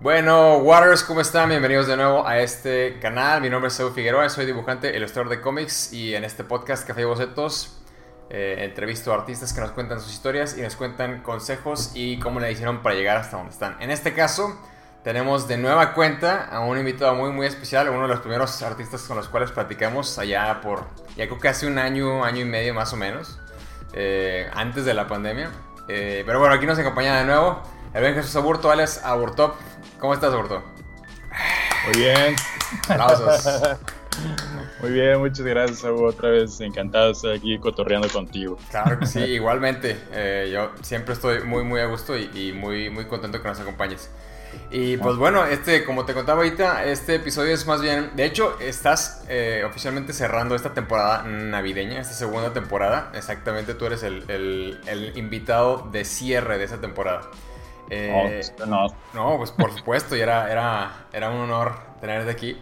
Bueno, Waters, ¿cómo están? Bienvenidos de nuevo a este canal. Mi nombre es Edu Figueroa, soy dibujante, ilustrador de cómics y en este podcast Café y Bocetos eh, entrevisto a artistas que nos cuentan sus historias y nos cuentan consejos y cómo le hicieron para llegar hasta donde están. En este caso, tenemos de nueva cuenta a un invitado muy muy especial, uno de los primeros artistas con los cuales platicamos allá por, ya creo que hace un año, año y medio más o menos, eh, antes de la pandemia. Eh, pero bueno, aquí nos acompaña de nuevo el buen Jesús Aburto, alias Aburtop. ¿Cómo estás, Aburto? Muy bien. Aplausos. Muy bien, muchas gracias, Hugo. Otra vez encantado de estar aquí cotorreando contigo. Claro que sí, igualmente. Eh, yo siempre estoy muy, muy a gusto y, muy, muy contento que nos acompañes. Y pues bueno, este, como te contaba ahorita, este episodio es más bien. De hecho, estás eh, oficialmente cerrando esta temporada navideña, esta segunda temporada. Exactamente, tú eres el, el invitado de cierre de esa temporada. Eh, no, no. pues por supuesto, y era, era, era un honor tenerte aquí.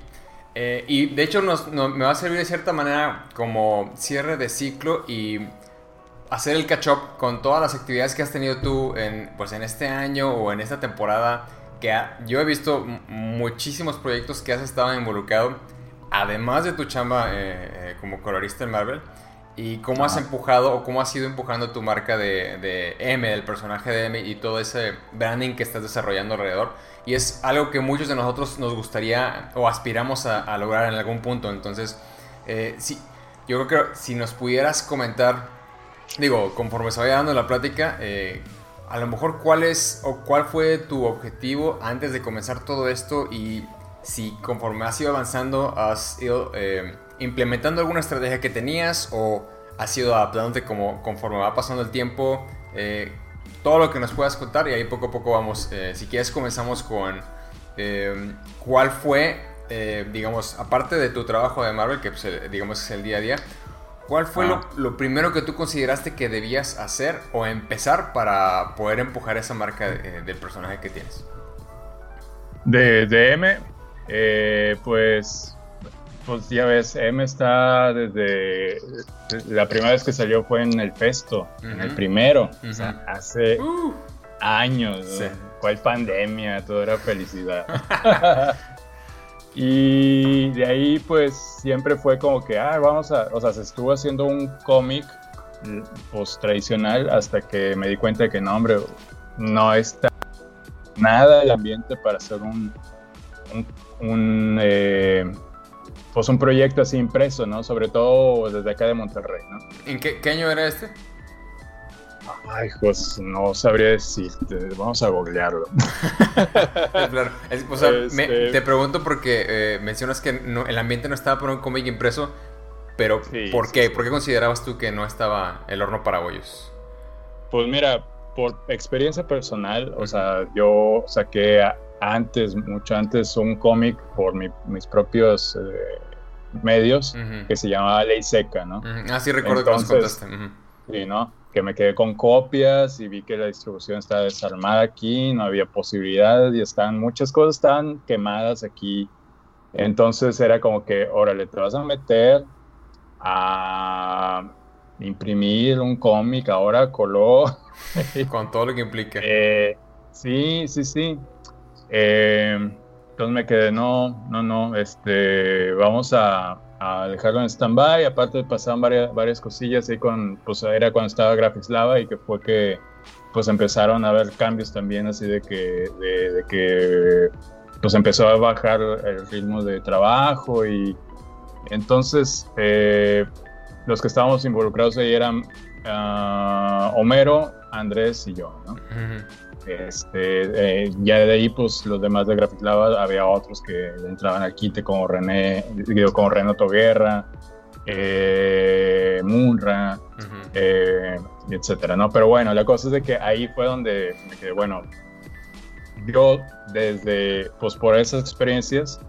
Eh, y de hecho me va a servir de cierta manera como cierre de ciclo y hacer el catch up con todas las actividades que has tenido tú en, pues en este año o en esta temporada. Que yo he visto muchísimos proyectos que has estado involucrado, además de tu chamba eh, como colorista en Marvel y cómo has empujado o cómo has ido empujando tu marca de, de, M, del personaje de M y todo ese branding que estás desarrollando alrededor. Y es algo que muchos de nosotros nos gustaría o aspiramos a, lograr en algún punto. Entonces, eh, sí, yo creo que si nos pudieras comentar, digo, conforme se vaya dando la plática, eh, a lo mejor cuál es o cuál fue tu objetivo antes de comenzar todo esto y si conforme has ido avanzando has ido... Eh, implementando alguna estrategia que tenías o has ido adaptándote como, conforme va pasando el tiempo? Eh, todo lo que nos puedas contar y ahí poco a poco vamos. Eh, si quieres comenzamos con eh, cuál fue, digamos, aparte de tu trabajo de Marvel, que pues, digamos es el día a día, ¿cuál fue lo, lo, primero que tú consideraste que debías hacer o empezar para poder empujar esa marca del personaje que tienes? De, de M, pues pues ya ves, M está desde. La primera vez que salió fue en el Festo, en el primero. O sea, hace uh. años. ¿Cuál pandemia? Todo era felicidad. y de ahí, pues siempre fue como que, ah, vamos a. O sea, se estuvo haciendo un cómic pues tradicional hasta que me di cuenta de que no, hombre, no está nada el ambiente para hacer un. un, eh, pues un proyecto así impreso, ¿no? Sobre todo desde acá de Monterrey, ¿no? ¿En qué, año era este? Ay, pues no sabría decirte, vamos a googlearlo. claro. o sea, este te pregunto porque eh, mencionas que el ambiente no estaba por un cómic impreso, pero ¿por qué? ¿Por qué considerabas tú que no estaba el horno para bollos? Pues mira, por experiencia personal, o sea, yo saqué antes, mucho antes, un cómic por mis propios eh, medios que se llamaba Ley Seca, ¿no? Ah, sí, recuerdo que nos contaste. Sí, ¿no? Que me quedé con copias y vi que la distribución estaba desarmada aquí, no había posibilidad y están, muchas cosas estaban quemadas aquí. Entonces era como que, órale, te vas a meter a imprimir un cómic ahora color. con todo lo que implica. Eh, sí, sí, sí. Eh, entonces me quedé, no, no, no, este, vamos a, dejarlo en stand-by. Aparte pasaban varias, varias cosillas ahí con, pues era cuando estaba Graphics y que fue que pues empezaron a haber cambios también así de que, de, que pues empezó a bajar el ritmo de trabajo y entonces eh, los que estábamos involucrados ahí eran ah, Homero, Andrés y yo, ¿no? Este, eh, ya de ahí, pues los demás de Graphic Lava había otros que entraban al quite como René, digo, como Renato Guerra, eh, Munra, eh, etcétera, ¿no? Pero bueno, la cosa es de que ahí fue donde me quedé, bueno, yo desde, pues por esas experiencias,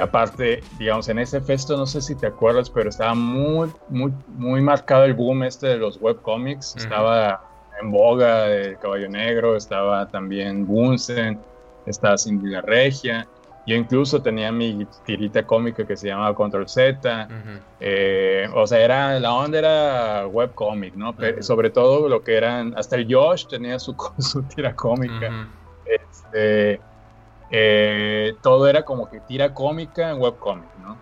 aparte, digamos, en ese festo, no sé si te acuerdas, pero estaba muy, muy, muy marcado el boom este de los webcomics, estaba en boga el Caballo Negro, estaba también Bunsen, estaba Cindy la Regia, Yo incluso tenía mi tirita cómica que se llamaba Control Z. Eh, o sea, era, la onda era webcomic, ¿no? sobre todo lo que eran. Hasta el Josh tenía su, su tira cómica. Este, eh, todo era como que tira cómica en webcomic, ¿no?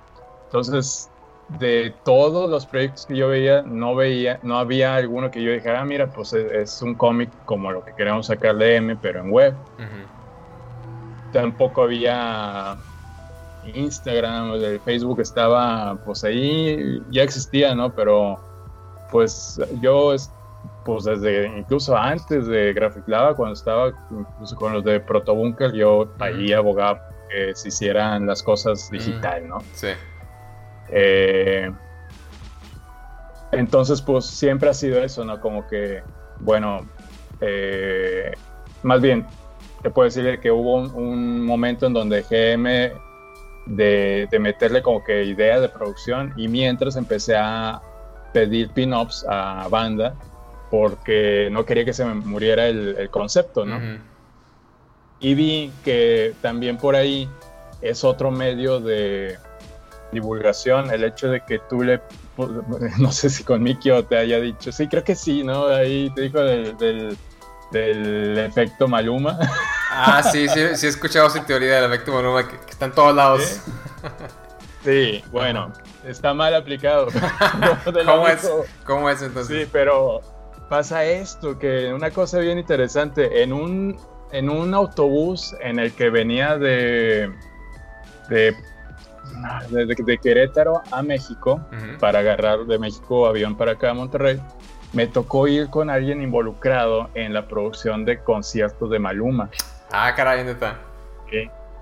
Entonces, de todos los proyectos que yo veía, no veía, no había alguno que yo dijera, ah, mira, pues es, un cómic como lo que queremos sacar de M, pero en web tampoco había Instagram, el Facebook estaba pues ahí, ya existía, ¿no? Pero pues yo, pues desde incluso antes de Graphic Lava, cuando estaba incluso con los de Protobunker, yo ahí abogaba que se hicieran las cosas digital, ¿no? Sí. Eh, entonces, pues siempre ha sido eso, ¿no? Como que, bueno, eh, más bien, te puedo decir que hubo un, momento en donde GM de, meterle como que ideas de producción y mientras empecé a pedir pin-ups a banda porque no quería que se me muriera el, concepto, ¿no? Y vi que también por ahí es otro medio de divulgación el hecho de que tú le, no sé si con Mikio te haya dicho, sí, creo que sí, ¿no? Ahí te dijo del del efecto Maluma. Ah, sí, sí, sí he escuchado esa teoría del efecto Maluma que, está en todos lados. Sí, bueno, está mal aplicado. ¿Cómo, es? ¿Cómo es entonces? Sí, pero pasa esto, que una cosa bien interesante, en un, en un autobús en el que venía de, de, de, Querétaro a México, para agarrar de México avión para acá a Monterrey, me tocó ir con alguien involucrado en la producción de conciertos de Maluma. Ah, caray, ¿dónde está?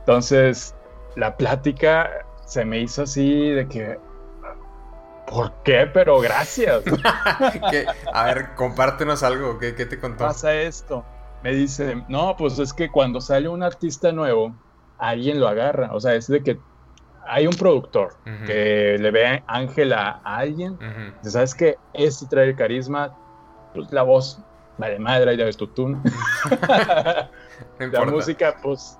Entonces, la plática se me hizo así de que, ¿por qué? Pero gracias. a ver, compártenos algo, ¿qué, te contó? Pasa esto. Me dice, no, pues es que cuando sale un artista nuevo, alguien lo agarra. O sea, es de que hay un productor que le ve ángel a alguien, sabes que este trae el carisma, pues la voz, vale madre, ya ves tu tune. la música, pues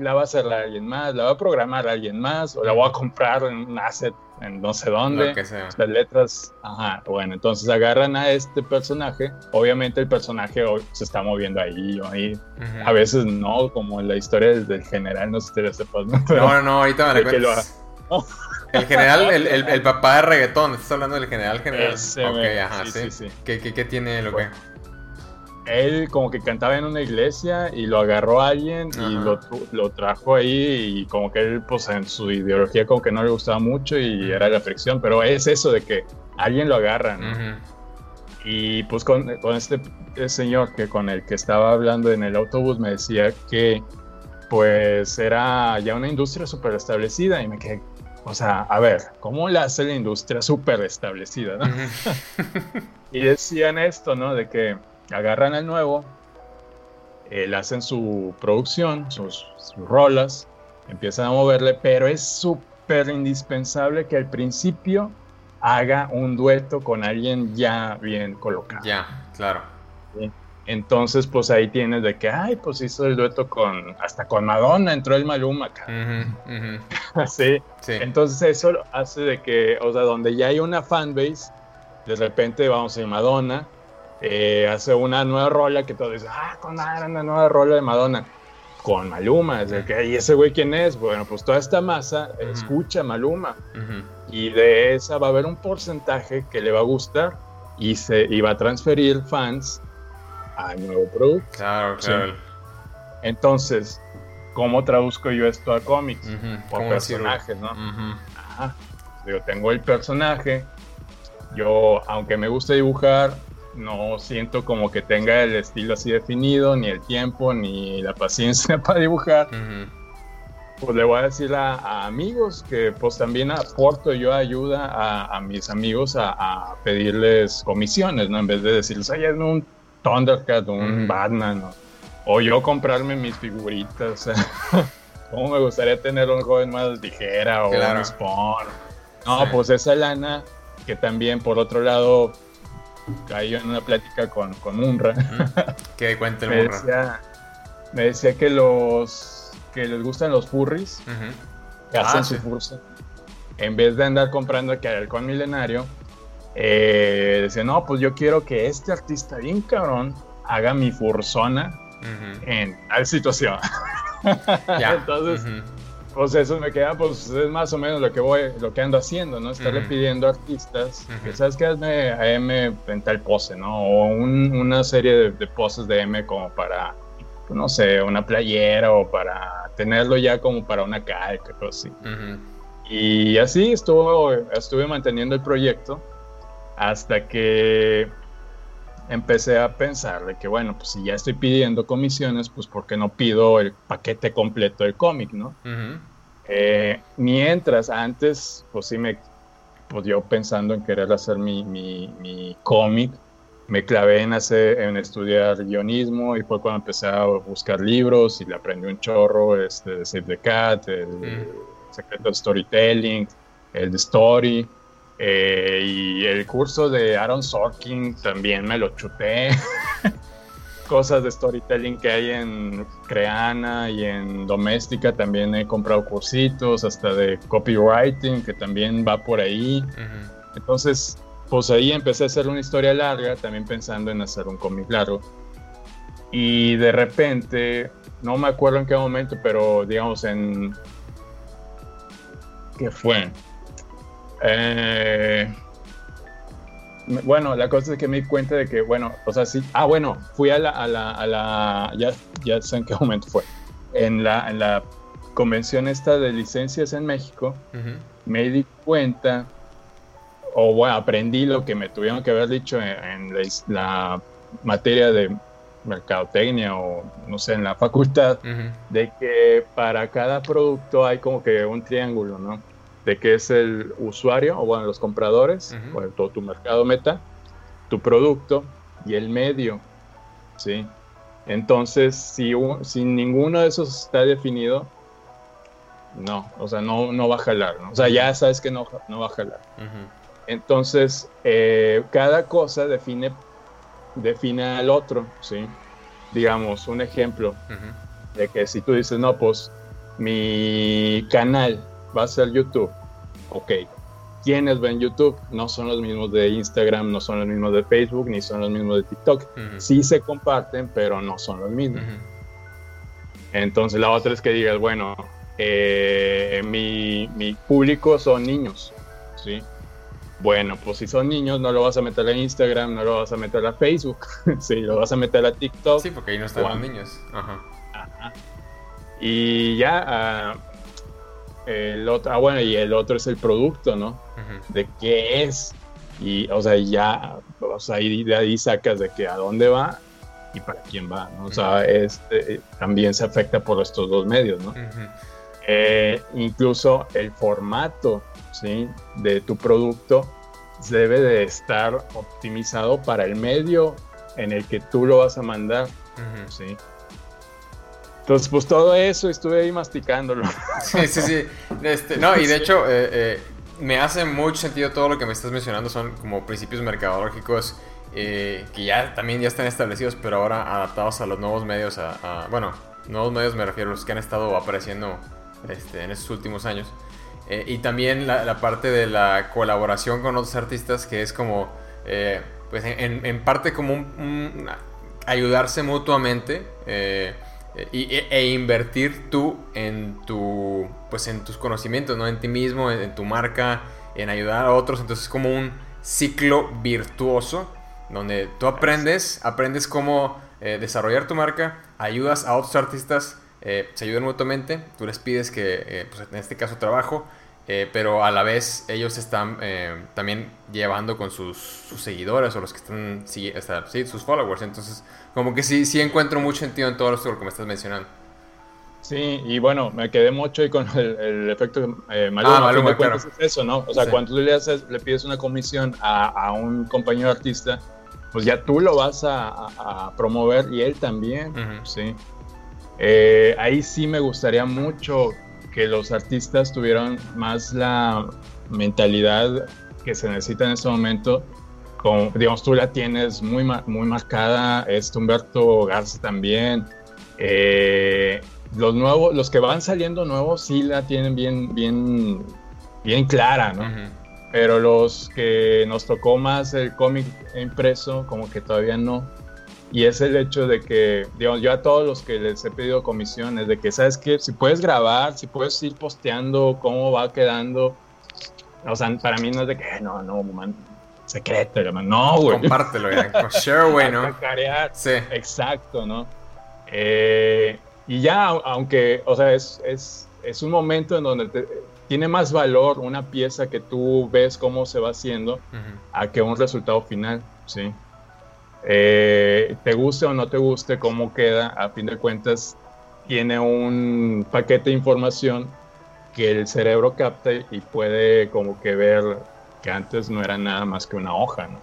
la va a hacer alguien más, la va a programar alguien más, o la voy a comprar en un asset en no sé dónde. Las letras, ajá, bueno, entonces agarran a este personaje. Obviamente el personaje se está moviendo ahí o ahí. A veces no, como en la historia del, general, no sé si te sepas. ¿no? no, no, ahorita me recuerdo. El general, el, el, papá de reggaetón, estás hablando del general general. Ese, ok, ajá, sí. sí, ¿Qué, qué, qué tiene lo que? Él como que cantaba en una iglesia y lo agarró a alguien y lo, lo, trajo ahí y como que él pues en su ideología como que no le gustaba mucho y era la fricción, pero es eso de que alguien lo agarra, Y pues con, con este, este, señor que con el que estaba hablando en el autobús me decía que pues era ya una industria súper establecida y me quedé, o sea, a ver, ¿cómo le hace la industria súper establecida? y decían esto, ¿no? De que agarran al nuevo, eh, le hacen su producción, sus, rolas, empiezan a moverle, pero es súper indispensable que al principio haga un dueto con alguien ya bien colocado. Ya, claro. Entonces, pues ahí tienes de que, ay, pues hizo el dueto con, hasta con Madonna entró el Maluma acá. sí. Entonces eso hace de que, o sea, donde ya hay una fanbase, de repente vamos a ir Madonna, eh, hace una nueva rola que todo dice, ah, con una nueva rola de Madonna. Con Maluma, es que, ¿y ese güey quién es? Bueno, pues toda esta masa escucha Maluma. Y de esa va a haber un porcentaje que le va a gustar y, se, y va a transferir fans al nuevo producto. Claro, claro. Entonces, ¿cómo traduzco yo esto a cómics? Por personajes, ¿no? Digo, tengo el personaje. Yo, aunque me gusta dibujar, no siento como que tenga el estilo así definido, ni el tiempo, ni la paciencia para dibujar. Pues le voy a decir a, amigos que pues también aporto yo ayuda a, mis amigos a, pedirles comisiones, ¿no? En vez de decirles, oye, es un Thundercat, un Batman, o yo comprarme mis figuritas, ¿cómo me gustaría tener un joven más ligera o un Spawn? No, pues esa lana que también por otro lado caí en una plática con, con Munra. ¿Qué cuenta el Munra? me decía que los que les gustan los furries, que hacen ah, su fursa, en vez de andar comprando que halcón milenario, eh, decía, no, pues yo quiero que este artista bien cabrón haga mi fursona en tal situación. Entonces, pues eso me queda, pues es más o menos lo que voy, lo que ando haciendo, ¿no? Estarle pidiendo a artistas que, ¿sabes qué? Hazme a M en tal pose, ¿no? O una serie de, poses de M como para, no sé, una playera o para tenerlo ya como para una calca, o así. Y así estuvo, estuve manteniendo el proyecto hasta que empecé a pensar de que, bueno, pues si ya estoy pidiendo comisiones, pues ¿por qué no pido el paquete completo del cómic, no? Eh, mientras, antes, pues sí me, pues yo pensando en querer hacer mi, mi, cómic, me clavé en, hacer, en estudiar guionismo y fue cuando empecé a buscar libros y le aprendí un chorro, este, de Save the Cat, el secreto de storytelling, el de Story, eh, y el curso de Aaron Sorkin también me lo chuté. Cosas de storytelling que hay en Creana y en Doméstica también he comprado cursitos, hasta de copywriting que también va por ahí. Entonces, pues ahí empecé a hacer una historia larga, también pensando en hacer un cómic largo. Y de repente, no me acuerdo en qué momento, pero digamos en... ¿Qué fue? Eh, bueno, la cosa es que me di cuenta de que, bueno, o sea, sí. Ah, bueno, fui a la, a la, a la ya, ya sé en qué momento fue. En la, en la convención esta de licencias en México, me di cuenta, o bueno, aprendí lo que me tuvieron que haber dicho en, la, materia de mercadotecnia o no sé, en la facultad, de que para cada producto hay como que un triángulo, ¿no? De qué es el usuario, o bueno, los compradores, o todo tu mercado meta, tu producto y el medio, ¿sí? Entonces, si, si ninguno de esos está definido, no, o sea, no, no va a jalar, ¿no? O sea, ya sabes que no, no va a jalar. Entonces, eh, cada cosa define, define al otro, ¿sí? Digamos, un ejemplo de que si tú dices, no, pues mi canal va a ser YouTube. Ok. ¿Quiénes ven YouTube? No son los mismos de Instagram, no son los mismos de Facebook, ni son los mismos de TikTok. Sí se comparten, pero no son los mismos. Entonces la otra es que digas, bueno, eh, mi, mi, público son niños, ¿sí? Bueno, pues si son niños, no lo vas a meter a Instagram, no lo vas a meter a Facebook, sí, lo vas a meter a TikTok. Sí, porque ahí no están los niños. Ajá. Y ya, ah, el otro, ah, bueno, y el otro es el producto, ¿no? De qué es. Y, o sea, ya, o sea, de ahí sacas de que a dónde va y para quién va, ¿no? O sea, este, también se afecta por estos dos medios, ¿no? Eh, incluso el formato, ¿sí? De tu producto debe de estar optimizado para el medio en el que tú lo vas a mandar, ¿sí? Entonces, pues todo eso estuve ahí masticándolo. Sí, sí, sí. Este, no, y de hecho, eh, eh, me hace mucho sentido todo lo que me estás mencionando. Son como principios mercadológicos eh, que ya también ya están establecidos, pero ahora adaptados a los nuevos medios. A, bueno, nuevos medios me refiero a los que han estado apareciendo este, en estos últimos años. y también la, parte de la colaboración con otros artistas, que es como, pues en, parte como ayudarse mutuamente. Eh, e, e, invertir tú en tu pues en tus conocimientos no en ti mismo en, tu marca en ayudar a otros. Entonces es como un ciclo virtuoso donde tú aprendes aprendes cómo eh, desarrollar tu marca ayudas a otros artistas eh, se ayudan mutuamente tú les pides que pues en este caso trabajo pero a la vez ellos están también llevando con sus, seguidores o los que están sí, sus followers entonces como que sí, sí encuentro mucho sentido en todo esto que me estás mencionando. Sí, y bueno, me quedé mucho ahí con el, efecto eh, Maluma. Ah, claro. Es eso, ¿no? O sea, cuando tú le, haces, le pides una comisión a, un compañero artista, pues ya tú lo vas a, promover y él también, ¿sí? Eh, ahí sí me gustaría mucho que los artistas tuvieran más la mentalidad que se necesita en este momento como digamos tú la tienes muy, muy marcada, este Humberto Garza también, Eh, los nuevos, los que van saliendo nuevos sí la tienen bien, bien, bien clara, ¿no? Pero los que nos tocó más el cómic impreso, como que todavía no. Y es el hecho de que, digamos, yo a todos los que les he pedido comisiones, de que, ¿sabes qué? Si puedes grabar, si puedes ir posteando cómo va quedando. O sea, para mí no es de que, no, no, man, secreto, no, güey. Compártelo ya, share, güey, ¿no? Sí. Exacto, ¿no? Eh, y ya, aunque, o sea, es, es, es un momento en donde tiene más valor una pieza que tú ves cómo se va haciendo a que un resultado final, ¿sí? Eh, te guste o no te guste cómo queda, a fin de cuentas tiene un paquete de información que el cerebro capta y puede como que ver que antes no era nada más que una hoja, ¿no?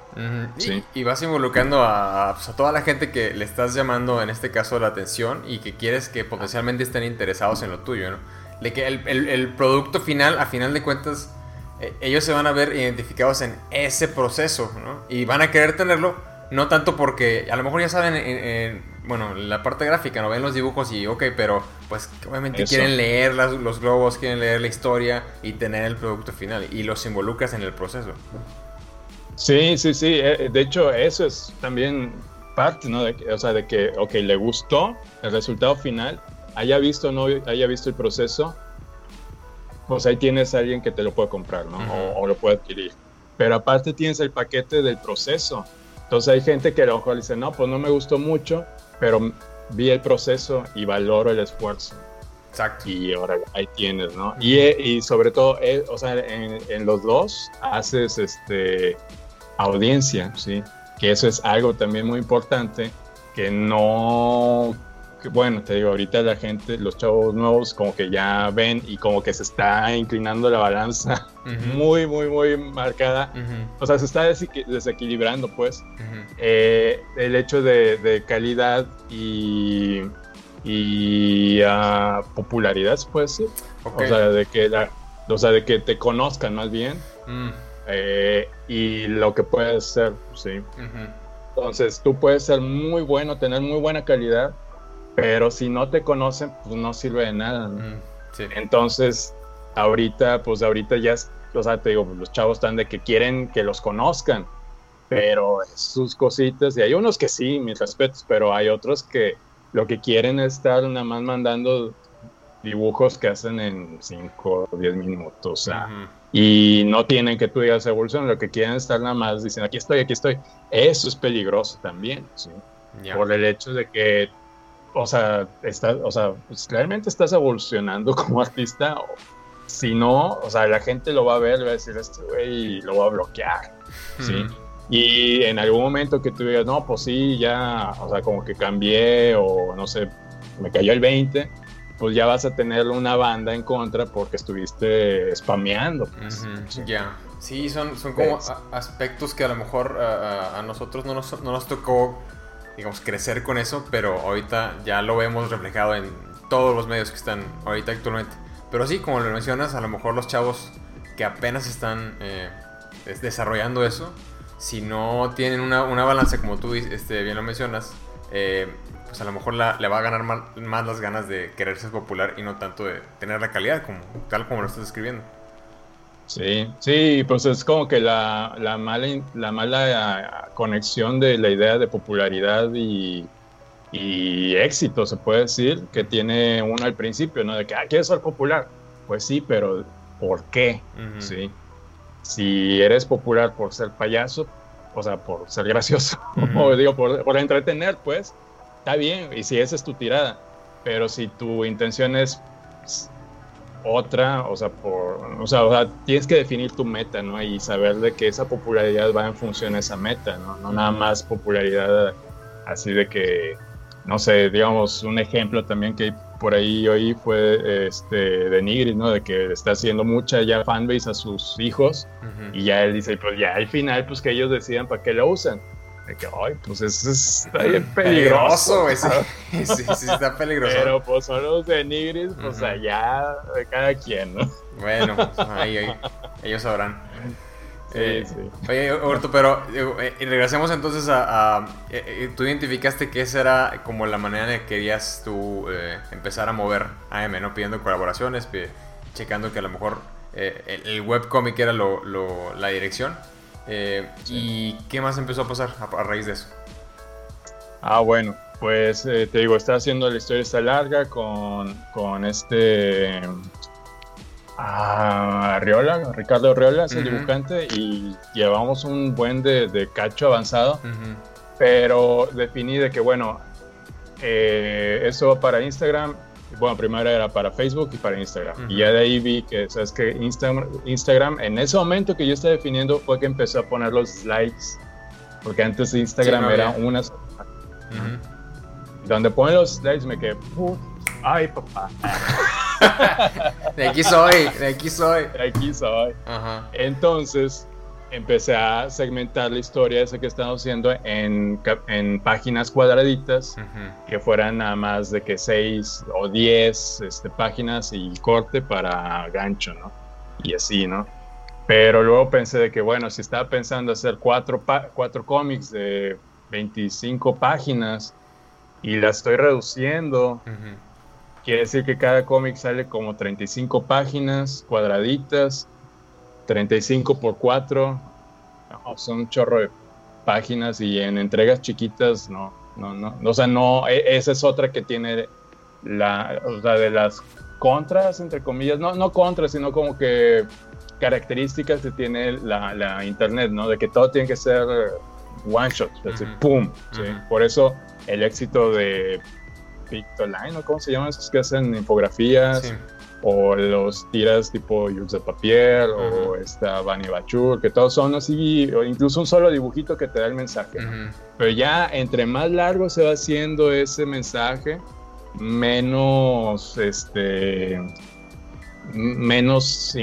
y, vas involucrando pues, a, toda la gente que le estás llamando, en este caso, la atención y que quieres que potencialmente estén interesados en lo tuyo, ¿no? De que el, producto final, a final de cuentas, eh, ellos se van a ver identificados en ese proceso, ¿no? Y van a querer tenerlo, no tanto porque a lo mejor ya saben, en, bueno, la parte gráfica, no ven los dibujos y ok, pero pues obviamente quieren leer los globos, quieren leer la historia y tener el producto final y los involucras en el proceso. Sí, sí, sí. Eh, de hecho, eso es también parte, ¿no? o sea, de que, ok, le gustó el resultado final, haya visto o no haya visto el proceso, pues ahí tienes a alguien que te lo puede comprar, ¿no? o, lo puede adquirir. Pero aparte tienes el paquete del proceso. Entonces hay gente que a lo mejor dice, no, pues no me gustó mucho, pero vi el proceso y valoro el esfuerzo. Exacto. Y ahora ahí tienes, ¿no? Y, y sobre todo, eh, o sea, en, en, los dos haces este audiencia, ¿sí? Que eso es algo también muy importante que no, bueno, te digo, ahorita la gente, los chavos nuevos como que ya ven y como que se está inclinando la balanza muy, muy, muy marcada. O sea, se está desequilibrando, pues. Eh, el hecho de, calidad y, y uh, popularidad, pues O sea, de que o sea, de que te conozcan más bien. Mm. Eh, y lo que puedes ser, sí. Entonces, tú puedes ser muy bueno, tener muy buena calidad, pero si no te conocen, pues no sirve de nada. Entonces, ahorita, pues ahorita ya, o sea, te digo, los chavos están de que quieren que los conozcan, pero sus cositas, y hay unos que sí, mis respetos, pero hay otros que lo que quieren es estar nada más mandando dibujos que hacen en 5 o 10 minutos. O sea, y no tienen que tú digas evolución, lo que quieren es estar nada más diciendo aquí estoy, aquí estoy. Eso es peligroso también, ¿sí? Por el hecho de que, o sea, está, o sea pues, realmente estás evolucionando como artista. O, si no, o sea, la gente lo va a ver, va a decir, este güey lo va a bloquear, ¿sí? Y en algún momento que tú digas, no, pues sí, ya, o sea, como que cambié o no sé, me cayó el 20 pues ya vas a tener una banda en contra porque estuviste spameando. Pues. Ya, sí, son, son como aspectos que a lo mejor a, nosotros no nos, no nos tocó, digamos, crecer con eso, pero ahorita ya lo vemos reflejado en todos los medios que están ahorita actualmente. Pero sí, como lo mencionas, a lo mejor los chavos que apenas están eh, desarrollando eso, si no tienen una, una balanza, como tú este, bien lo mencionas, eh, pues a lo mejor le va a ganar más, las ganas de querer ser popular y no tanto de tener la calidad, como, tal como lo estás describiendo. Sí, sí, pues es como que la, la mala, la mala conexión de la idea de popularidad y, éxito, se puede decir, que tiene uno al principio, ¿no? De que, ah, ¿quieres ser popular? Pues sí, pero ¿por qué? Sí. Si eres popular por ser payaso, o sea, por ser gracioso, o digo, por, por entretener, pues, está bien, y si esa es tu tirada, pero si tu intención es otra, o sea, por, o sea, tienes que definir tu meta, ¿no? Y saber de que esa popularidad va en función a esa meta, ¿no? No nada más popularidad así de que, no sé, digamos, un ejemplo también que por ahí hoy fue este, de Nigris, ¿no? De que está haciendo mucha ya fanbase a sus hijos y ya él dice, pues ya al final, pues que ellos decidan para qué lo usan que, ay, pues eso está bien peligroso. sí, sí, está peligroso. Pero pues son los de Nigris, pues allá de cada quien, ¿no? Bueno, pues, ahí, ahí, ellos sabrán. Eh, oye, Roberto, pero eh, regresemos entonces a... tú identificaste que esa era como la manera en que querías tú empezar a mover AM, ¿no? Pidiendo colaboraciones, checando que a lo mejor el, el webcomic era lo, la dirección. ¿Y qué más empezó a pasar a, raíz de eso? Ah, bueno, pues te digo, está haciendo la historia esta larga con, con este a Arriola, Ricardo Arriola es el dibujante y llevamos un buen de, cacho avanzado, pero definí de que bueno, eh, eso va para Instagram, bueno, primero era para Facebook y para Instagram, y ya de ahí vi que, sabes que Instagram, Instagram, en ese momento que yo estaba definiendo fue que empezó a poner los slides, porque antes Instagram era una... Donde ponen los slides me quedé, ay papá. de aquí soy, de aquí soy. De aquí soy. Entonces empecé a segmentar la historia esa que estamos haciendo en, en páginas cuadraditas, que fueran nada más de que 6 o 10 este, páginas y corte para gancho, ¿no? Y así, ¿no? Pero luego pensé de que, bueno, si estaba pensando hacer cuatro, cuatro cómics de 25 páginas y la estoy reduciendo, Quiere decir que cada cómic sale como 35 páginas cuadraditas, 35 por 4. son un chorro de páginas y en entregas chiquitas no, no, no. O sea, no, e, esa es otra que tiene la, o sea, de las contras, entre comillas, no, no contras, sino como que características que tiene la, internet, ¿no? De que todo tiene que ser one shot, pum. Por eso el éxito de Pictoline, ¿o cómo se llaman esos que hacen infografías? O los tiras tipo Jules de Papier, o esta Bani Bachur, que todos son así, o incluso un solo dibujito que te da el mensaje. Pero ya entre más largo se va haciendo ese mensaje, menos, este, menos,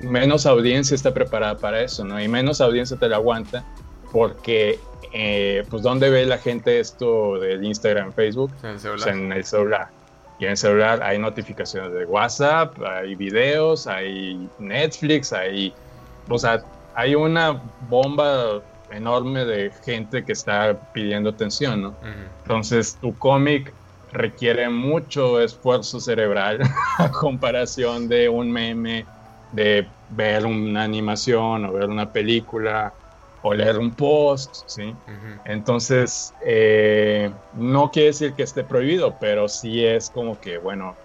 menos audiencia está preparada para eso, ¿no? Y menos audiencia te la aguanta porque eh, pues ¿dónde ve la gente esto del Instagram, Facebook? En el celular. Pues, en el celular. Y en el celular hay notificaciones de WhatsApp, hay videos, hay Netflix, hay, o sea, hay una bomba enorme de gente que está pidiendo atención, ¿no? Entonces, tu cómic requiere mucho esfuerzo cerebral a comparación de un meme, de ver una animación o ver una película o leer un post, ¿sí? Entonces, eh, no quiere decir que esté prohibido, pero sí es como que, bueno,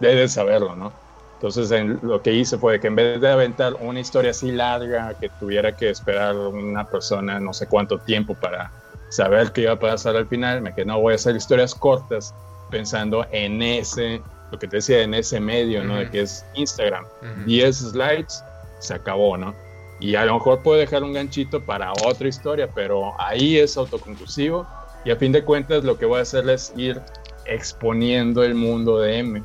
debes saberlo, ¿no? Entonces, lo que hice fue que en vez de aventar una historia así larga, que tuviera que esperar una persona no sé cuánto tiempo para saber qué iba a pasar al final, me quedé, no, voy a hacer historias cortas pensando en ese, lo que te decía, en ese medio, ¿no? De que es Instagram. 10 slides, se acabó, ¿no? Y a lo mejor puede dejar un ganchito para otra historia, pero ahí es autoconclusivo y a fin de cuentas lo que voy a hacer es ir exponiendo el mundo de M.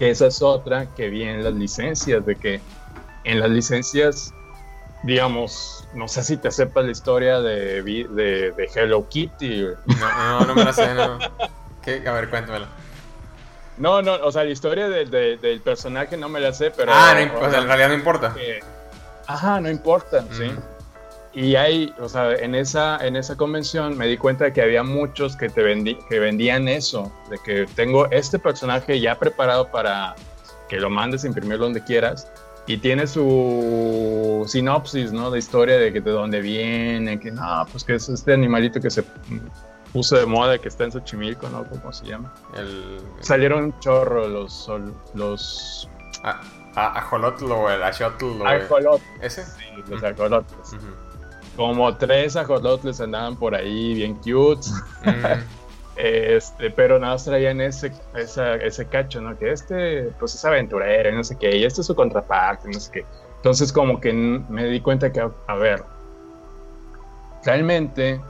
Esa es otra que viene las licencias, de que en las licencias, digamos, no sé si te sepas la historia de, de, Hello Kitty. No, no, me la sé, no. A ver, cuéntamela. No, no, o sea, la historia del personaje no me la sé, pero... Ah, no, en realidad no importa. Ajá, no importa, sí. Y hay, o sea, en esa, en esa convención me di cuenta de que había muchos que te vendí, que vendían eso, de que tengo este personaje ya preparado para que lo mandes a imprimir donde quieras y tiene su sinopsis, ¿no? De historia de que de dónde viene, que no, pues que es este animalito que se puso de moda, que está en Xochimilco, ¿no? ¿Cómo se llama? El... Salieron chorro los, los... Ah ajolotl o el axolotl. Ajolotl. ¿Ese? Sí, los ajolotles. Como tres ajolotles andaban por ahí bien cute. este, pero nada más traían ese, ese cacho, ¿no? Que este, pues es aventurero y no sé qué, y este es su contraparte, no sé qué. Entonces como que me di cuenta que, a ver, realmente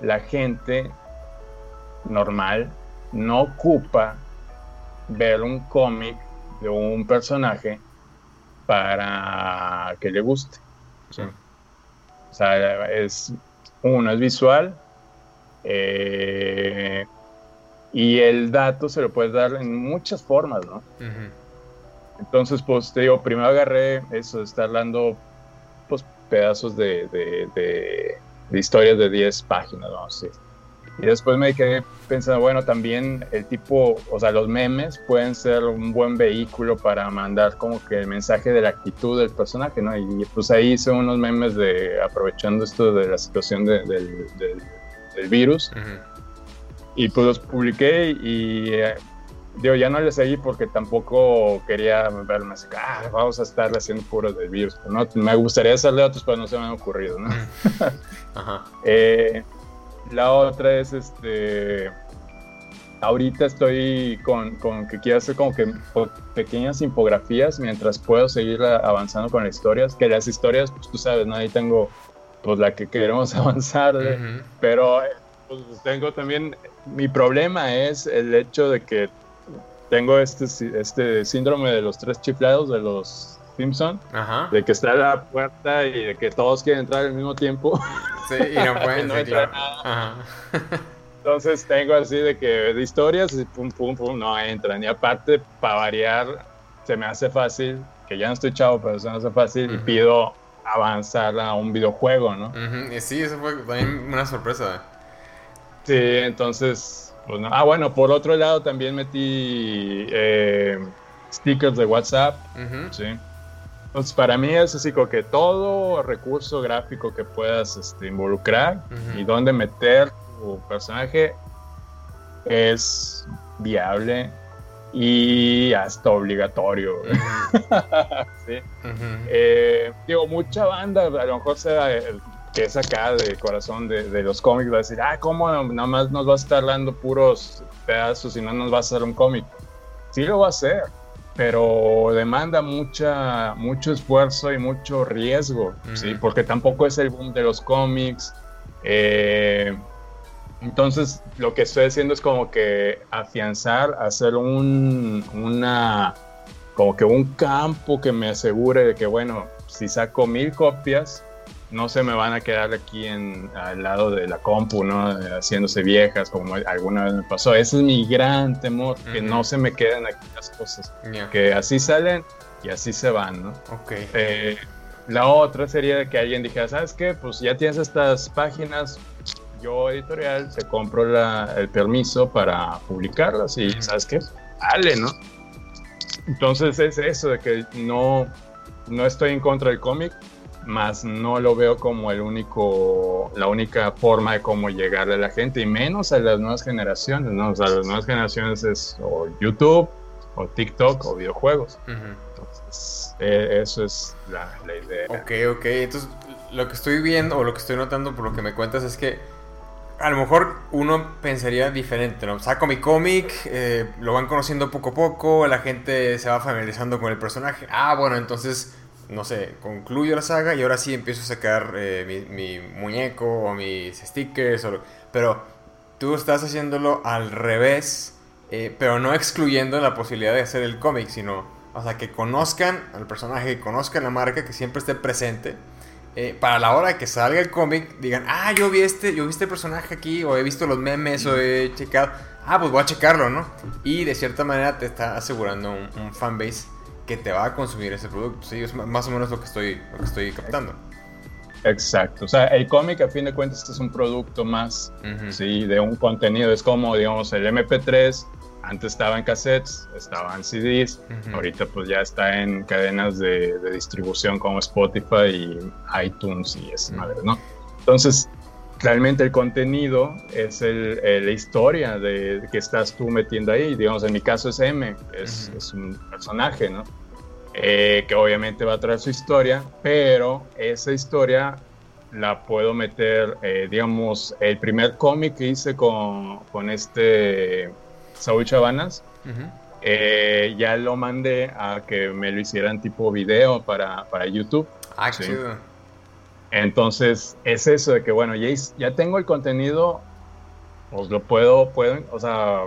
la gente normal no ocupa ver un cómic de un personaje para que le guste. O sea, es uno es visual eh, y el dato se lo puedes dar en muchas formas, ¿no? Entonces, pues te digo, primero agarré eso de estar dando pues, pedazos de, de, de, de historias de 10 páginas, vamos a decir. Y después me quedé pensando, bueno, también el tipo, o sea, los memes pueden ser un buen vehículo para mandar como que el mensaje de la actitud del personaje, ¿no? Y pues ahí hice unos memes de aprovechando esto de la situación de, del, virus. Uh -huh. Y pues los publiqué y eh, digo, ya no les seguí porque tampoco quería verme así, ah, vamos a estar haciendo puros del virus. ¿no? Me gustaría hacerle otros, pero no se me han ocurrido, ¿no? Ajá. eh, la otra es este. Ahorita estoy con, con, que quiero hacer como que pequeñas infografías mientras puedo seguir avanzando con las historias. Que las historias, pues tú sabes, ¿no? Ahí tengo pues la que queremos avanzar, uh -huh. pero pues, tengo también. Mi problema es el hecho de que tengo este, este síndrome de los tres chiflados de los Simpson, Ajá. de que está la puerta y de que todos quieren entrar al mismo tiempo. Sí, y no pueden no entra nada. Entonces tengo así de que de historias y pum, pum, pum, no entran. Y aparte, para variar, se me hace fácil, que ya no estoy chavo, pero se me hace fácil uh -huh. y pido avanzar a un videojuego, ¿no? Uh -huh. Sí, eso fue también una sorpresa. Sí, entonces, pues no. Ah, bueno, por otro lado también metí eh, stickers de WhatsApp, uh -huh. sí. Entonces, para mí es así como que todo recurso gráfico que puedas este, involucrar uh -huh. y donde meter tu personaje es viable y hasta obligatorio. Uh -huh. ¿Sí? uh -huh. eh, digo, mucha banda, a lo mejor sea que es acá de corazón de, de, los cómics, va a decir, ah, ¿cómo nada más nos va a estar dando puros pedazos y no nos va a hacer un cómic? Sí lo va a hacer pero demanda mucha, mucho esfuerzo y mucho riesgo, uh -huh. ¿sí? Porque tampoco es el boom de los cómics. Eh, entonces, lo que estoy haciendo es como que afianzar, hacer un, una, como que un campo que me asegure de que, bueno, si saco mil copias, no se me van a quedar aquí en, al lado de la compu, ¿no? Haciéndose viejas, como alguna vez me pasó. Ese es mi gran temor, que uh -huh. no se me queden aquí las cosas. Yeah. Que así salen y así se van, ¿no? Ok. Eh, la otra sería que alguien dijera, ¿sabes qué? Pues ya tienes estas páginas, yo editorial, te compro la, el permiso para publicarlas y. ¿sabes qué? Dale, ¿no? Entonces es eso de que no, no estoy en contra del cómic, más no lo veo como el único, la única forma de cómo llegarle a la gente, y menos a las nuevas generaciones, ¿no? O sea, las nuevas generaciones es o YouTube, o TikTok, o videojuegos. Uh -huh. Entonces, eh, eso es la, la, idea. Ok, ok. Entonces, lo que estoy viendo, o lo que estoy notando por lo que me cuentas, es que a lo mejor uno pensaría diferente, ¿no? Saco mi cómic, eh, lo van conociendo poco a poco, la gente se va familiarizando con el personaje. Ah, bueno, entonces no sé, concluyo la saga y ahora sí empiezo a sacar eh, mi, mi, muñeco o mis stickers. O, pero tú estás haciéndolo al revés, eh, pero no excluyendo la posibilidad de hacer el cómic, sino, o sea, que conozcan al personaje, que conozcan la marca, que siempre esté presente. Eh, para la hora que salga el cómic, digan, ah, yo vi este, yo vi este personaje aquí, o he visto los memes, o he checado. Ah, pues voy a checarlo, ¿no? Y de cierta manera te está asegurando un fanbase que te va a consumir ese producto. Sí, es más o menos lo que estoy, lo que estoy captando. Exacto. O sea, el cómic a fin de cuentas es un producto más, uh -huh. sí, de un contenido. Es como, digamos, el MP3. Antes estaba en cassettes, estaba en CDs. Uh -huh. Ahorita pues ya está en cadenas de, de, distribución como Spotify y iTunes y esa uh -huh. madre, ¿no? Entonces, realmente el contenido es el, el, la historia de, que estás tú metiendo ahí. Digamos, en mi caso es M, es, es un personaje, ¿no? Eh, que obviamente va a traer su historia, pero esa historia la puedo meter, eh, digamos, el primer cómic que hice con, con este Saúl Chavanas, uh -huh. eh, ya lo mandé a que me lo hicieran tipo video para, para YouTube. Ah, ¿sí? chido. Entonces, es eso de que, bueno, ya, ya tengo el contenido, pues lo puedo, puedo, o sea,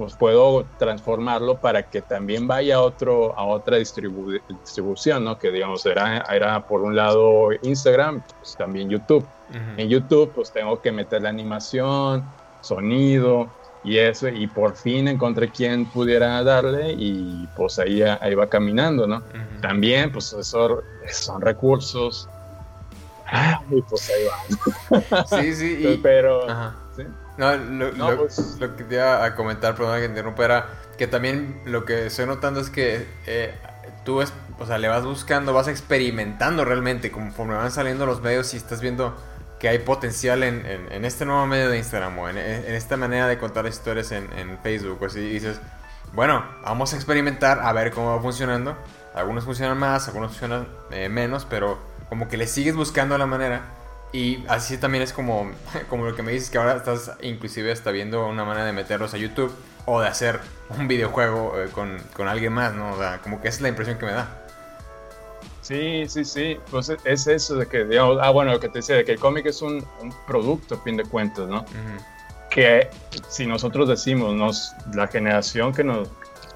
pues puedo transformarlo para que también vaya a, otro, a otra distribu distribución, ¿no? Que digamos, era, era por un lado Instagram, pues también YouTube. Uh -huh. En YouTube, pues tengo que meter la animación, sonido, y eso, y por fin encontré quien pudiera darle y pues ahí, ahí va caminando, ¿no? También, pues eso, son recursos. Y pues ahí va. Sí, sí, pero... No, lo, pues lo, que te iba a comentar, perdón que interrumpa, era que también lo que estoy notando es que eh, tú es, o sea, le vas buscando, vas experimentando realmente conforme van saliendo los medios y estás viendo que hay potencial en, en, este nuevo medio de Instagram o en, esta manera de contar historias en, Facebook. O así, y dices, bueno, vamos a experimentar a ver cómo va funcionando. Algunos funcionan más, algunos funcionan eh, menos, pero como que le sigues buscando la manera. Y así también es como, como lo que me dices que ahora estás inclusive hasta viendo una manera de meterlos a YouTube o de hacer un videojuego eh, con, con, alguien más, ¿no? O sea, como que esa es la impresión que me da. Sí, sí, sí. Pues es eso de que, digamos, ah, bueno, lo que te decía, de que el cómic es un, producto, a fin de cuentas, ¿no? Que si nosotros decimos, nos, la generación que nos,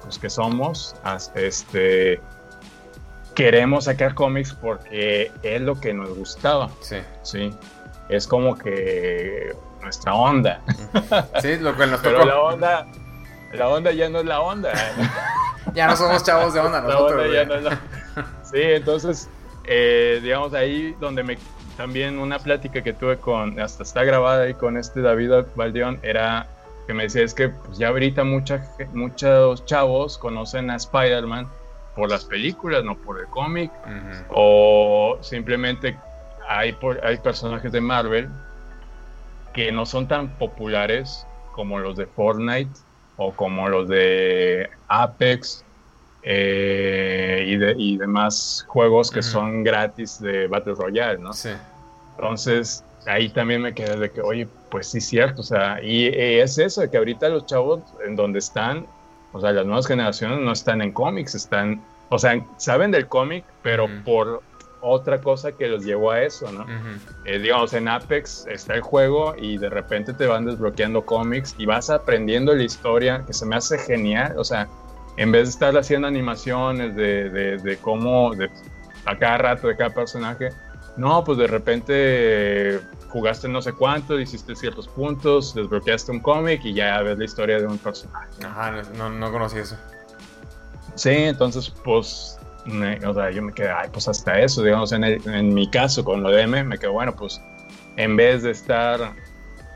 pues, que somos, este, queremos sacar cómics porque es lo que nos gustaba. Sí. Sí. Es como que nuestra onda. Sí, lo que nos tocó. Pero la onda, la onda ya no es la onda. ya no somos chavos de onda nosotros. La onda ya no es Sí, entonces, eh, digamos, ahí donde me... También una plática que tuve con, hasta está grabada ahí con este David Valdión, era que me decía, es que pues, ya ahorita mucha, muchos chavos conocen a Spider-Man por las películas, no por el cómic, o simplemente hay, hay personajes de Marvel que no son tan populares como los de Fortnite o como los de Apex eh, y, de, y, demás juegos que son gratis de Battle Royale, ¿no? Sí. Entonces, ahí también me quedé de que, oye, pues sí, cierto, o sea, y, es eso, de que ahorita los chavos en donde están, o sea, las nuevas generaciones no están en cómics, están, o sea, saben del cómic, pero por otra cosa que los llevó a eso, ¿no? Eh, digamos, en Apex está el juego y de repente te van desbloqueando cómics y vas aprendiendo la historia, que se me hace genial, o sea, en vez de estar haciendo animaciones de, de, cómo, de, a cada rato de cada personaje, no, pues de repente jugaste no sé cuánto, hiciste ciertos puntos, desbloqueaste un cómic y ya ves la historia de un personaje. Ajá, no, no conocí eso. Sí, entonces pues, o sea, yo me quedé, ay, pues hasta eso, digamos, en, en mi caso con lo de M, me quedé, bueno, pues en vez de estar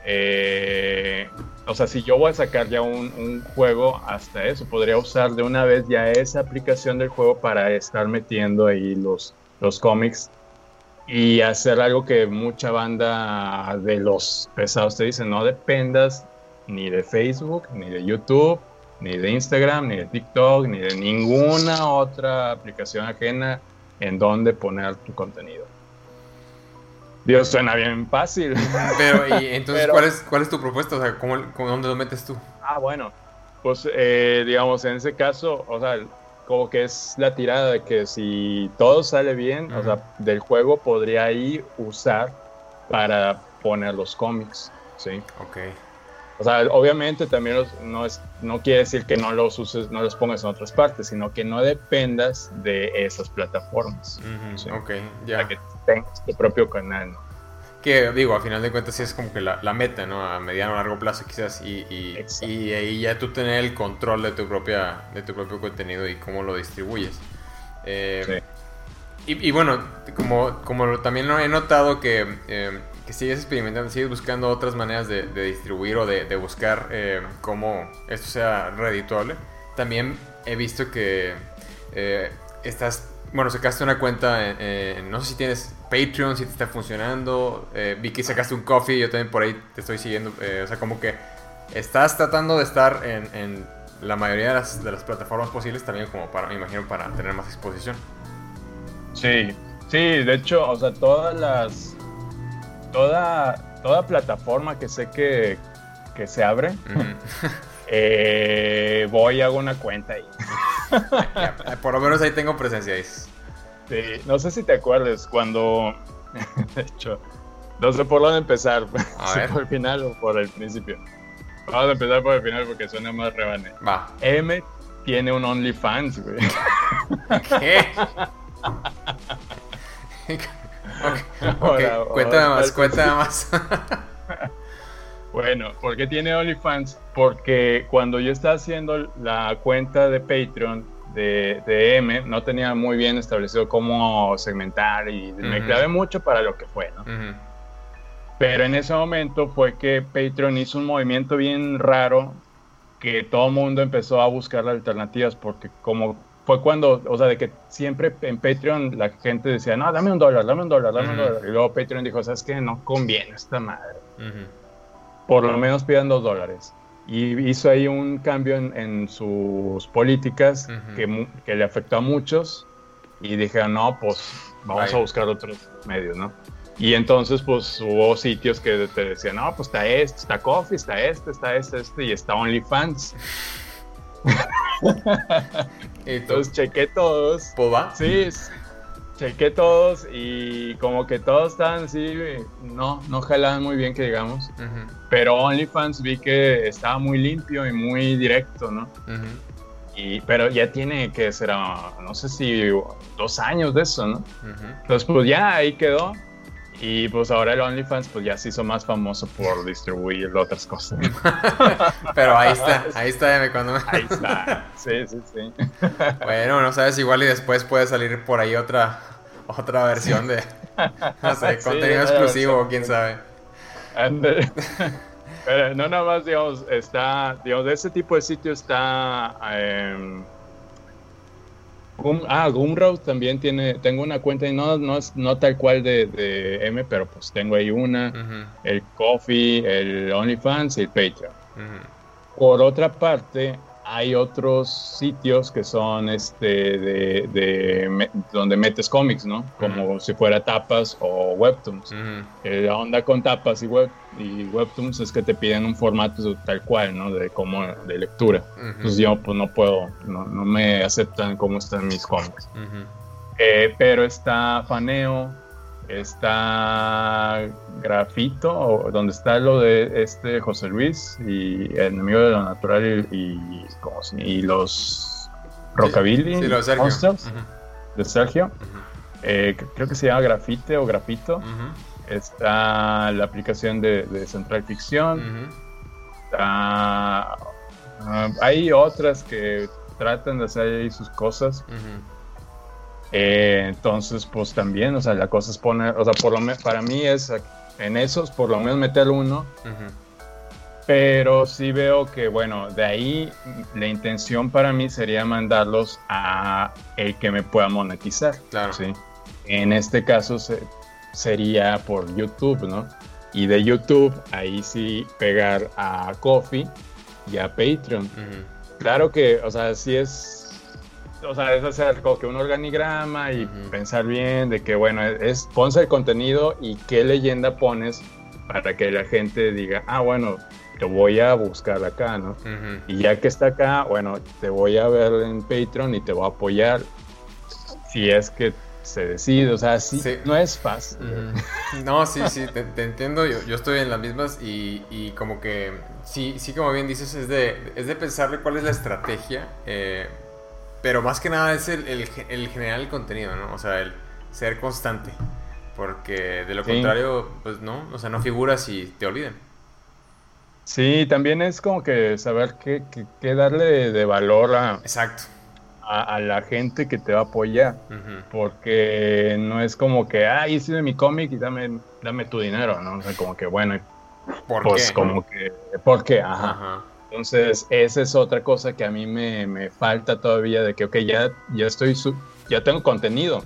eh, o sea, si yo voy a sacar ya un, juego, hasta eso, podría usar de una vez ya esa aplicación del juego para estar metiendo ahí los, los cómics y hacer algo que mucha banda de los pesados te dicen, no dependas ni de Facebook, ni de YouTube, ni de Instagram, ni de TikTok, ni de ninguna otra aplicación ajena en donde poner tu contenido. Dios, suena bien fácil. Pero, ¿y entonces ¿cuál, es, cuál es tu propuesta? O sea, ¿cómo, ¿dónde lo metes tú? Ah, bueno, pues eh, digamos, en ese caso, o sea, como que es la tirada de que si todo sale bien, o sea, del juego podría ahí usar para poner los cómics, ¿sí? Ok. O sea, obviamente también no, es, no quiere decir que no los uses, no los pongas en otras partes, sino que no dependas de esas plataformas. Ok, ya. que tengas tu propio canal, ¿no? Que digo, a final de cuentas sí es como que la, meta, ¿no? A mediano o largo plazo quizás y, y, y, ahí ya tú tener el control de tu, propia, de tu propio contenido y cómo lo distribuyes. Eh, y, y, bueno, como, como también he notado que eh, que sigues experimentando, sigues buscando otras maneras de, distribuir o de, buscar eh, cómo esto sea redituable. También he visto que eh, estás, bueno, sacaste una cuenta, no sé si tienes Patreon, si te está funcionando, eh, vi que sacaste un coffee, yo también por ahí te estoy siguiendo, o sea, como que estás tratando de estar en, la mayoría de las, de las, plataformas posibles también como para, me imagino, para tener más exposición. Sí, sí, de hecho, o sea, todas las toda, toda plataforma que sé que, se abre, eh, voy y hago una cuenta ahí. por lo menos ahí tengo presencia. Ahí. Sí, no sé si te acuerdas cuando, de hecho, no sé por dónde empezar, si por el final o por el principio. Vamos a empezar por el final porque suena más rebane. Va. M tiene un OnlyFans, güey. ¿Qué? cuéntame más, cuéntame más. Bueno, ¿por qué tiene OnlyFans? Porque cuando yo estaba haciendo la cuenta de Patreon de, de M, no tenía muy bien establecido cómo segmentar y me clavé mucho para lo que fue, ¿no? Pero en ese momento fue que Patreon hizo un movimiento bien raro que todo el mundo empezó a buscar alternativas porque como fue cuando, o sea, de que siempre en Patreon la gente decía, no, dame un dólar, dame un dólar, dame un dólar. Y luego Patreon dijo, sabes que no conviene esta madre. Por lo menos pidan dos dólares. Y hizo ahí un cambio en, sus políticas que, que, le afectó a muchos. Y dijeron, no, pues vamos a buscar otros medios, ¿no? Y entonces, pues hubo sitios que te decían, no, pues está este, está Coffee, está este, está este, este, y está OnlyFans. entonces chequé todos. ¿Pues va? Sí, chequé todos y como que todos estaban así, no, no jalaban muy bien que digamos. Pero OnlyFans vi que estaba muy limpio y muy directo, ¿no? y, pero ya tiene que ser, no sé si dos años de eso, ¿no? Entonces, pues ya ahí quedó. Y pues ahora el OnlyFans pues ya se hizo más famoso por distribuir otras cosas. Pero ahí está, ahí está cuando Ahí está. Sí, sí, sí. Bueno, no sabes, igual y después puede salir por ahí otra otra versión de no sé, contenido exclusivo, quién sabe. Pero no nada más, digamos, está, digamos, de ese tipo de sitio está eh, ah, Gumroad también tiene, tengo una cuenta y no, no, es, no tal cual de, M, pero pues tengo ahí una, el Coffee, el OnlyFans y el Patreon. Por otra parte, hay otros sitios que son este de, donde metes cómics, ¿no? Como si fuera tapas o webtoons. Eh, la onda con tapas y web y webtoons es que te piden un formato tal cual, ¿no? De como de lectura. Entonces yo pues no puedo, no, no me aceptan cómo están mis cómics. Eh, pero está Faneo, está Grafito, donde está lo de este José Luis y el enemigo de lo natural y, y, los Rockabilly, los Sergio. de Sergio. Eh, creo que se llama Grafite o Grafito. Está la aplicación de, Central Ficción. Ah, hay otras que tratan de hacer ahí sus cosas. Eh, entonces, pues también, o sea, la cosa es poner, o sea, por lo menos para mí es en esos, por lo menos meter uno. Pero sí veo que, bueno, de ahí la intención para mí sería mandarlos a el que me pueda monetizar. Claro. ¿sí? En este caso sería por YouTube, ¿no? Y de YouTube, ahí sí pegar a Coffee y a Patreon. Claro que, o sea, sí es o sea, es hacer como que un organigrama y pensar bien de que, bueno, es, pones el contenido y qué leyenda pones para que la gente diga, ah, bueno, te voy a buscar acá, ¿no? Y ya que está acá, bueno, te voy a ver en Patreon y te voy a apoyar si es que se decide, o sea, sí, no es fácil. No, sí, sí, te, entiendo, yo, yo, estoy en las mismas y, y, como que, sí, sí, como bien dices, es de, es de pensarle cuál es la estrategia. Eh, pero más que nada es el, el, generar el contenido, ¿no? O sea, el ser constante. Porque de lo contrario, pues no, o sea, no figuras y te olviden. Sí, también es como que saber qué, qué, darle de valor a, Exacto. A, la gente que te va a apoyar. Porque no es como que, ah, hice mi cómic y dame, dame tu dinero, ¿no? O sea, como que, bueno, ¿Por pues como que, ¿por qué? Ajá. Ajá. Entonces, esa es otra cosa que a mí me, falta todavía de que, ok, ya, ya estoy, ya tengo contenido,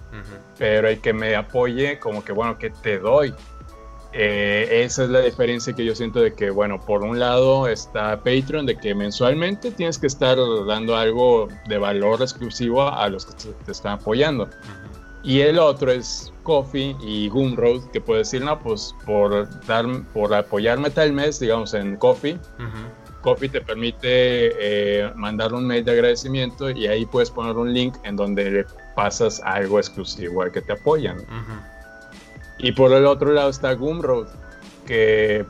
pero hay que me apoye como que, bueno, que te doy. Eh, esa es la diferencia que yo siento de que, bueno, por un lado está Patreon, de que mensualmente tienes que estar dando algo de valor exclusivo a los que te, están apoyando. Y el otro es Coffee y Gumroad, que puede decir, no, pues por, dar, por apoyarme tal mes, digamos, en Coffee, Coffee te permite eh, mandar un mail de agradecimiento y ahí puedes poner un link en donde le pasas algo exclusivo al que te apoyan. Y por el otro lado está Gumroad, que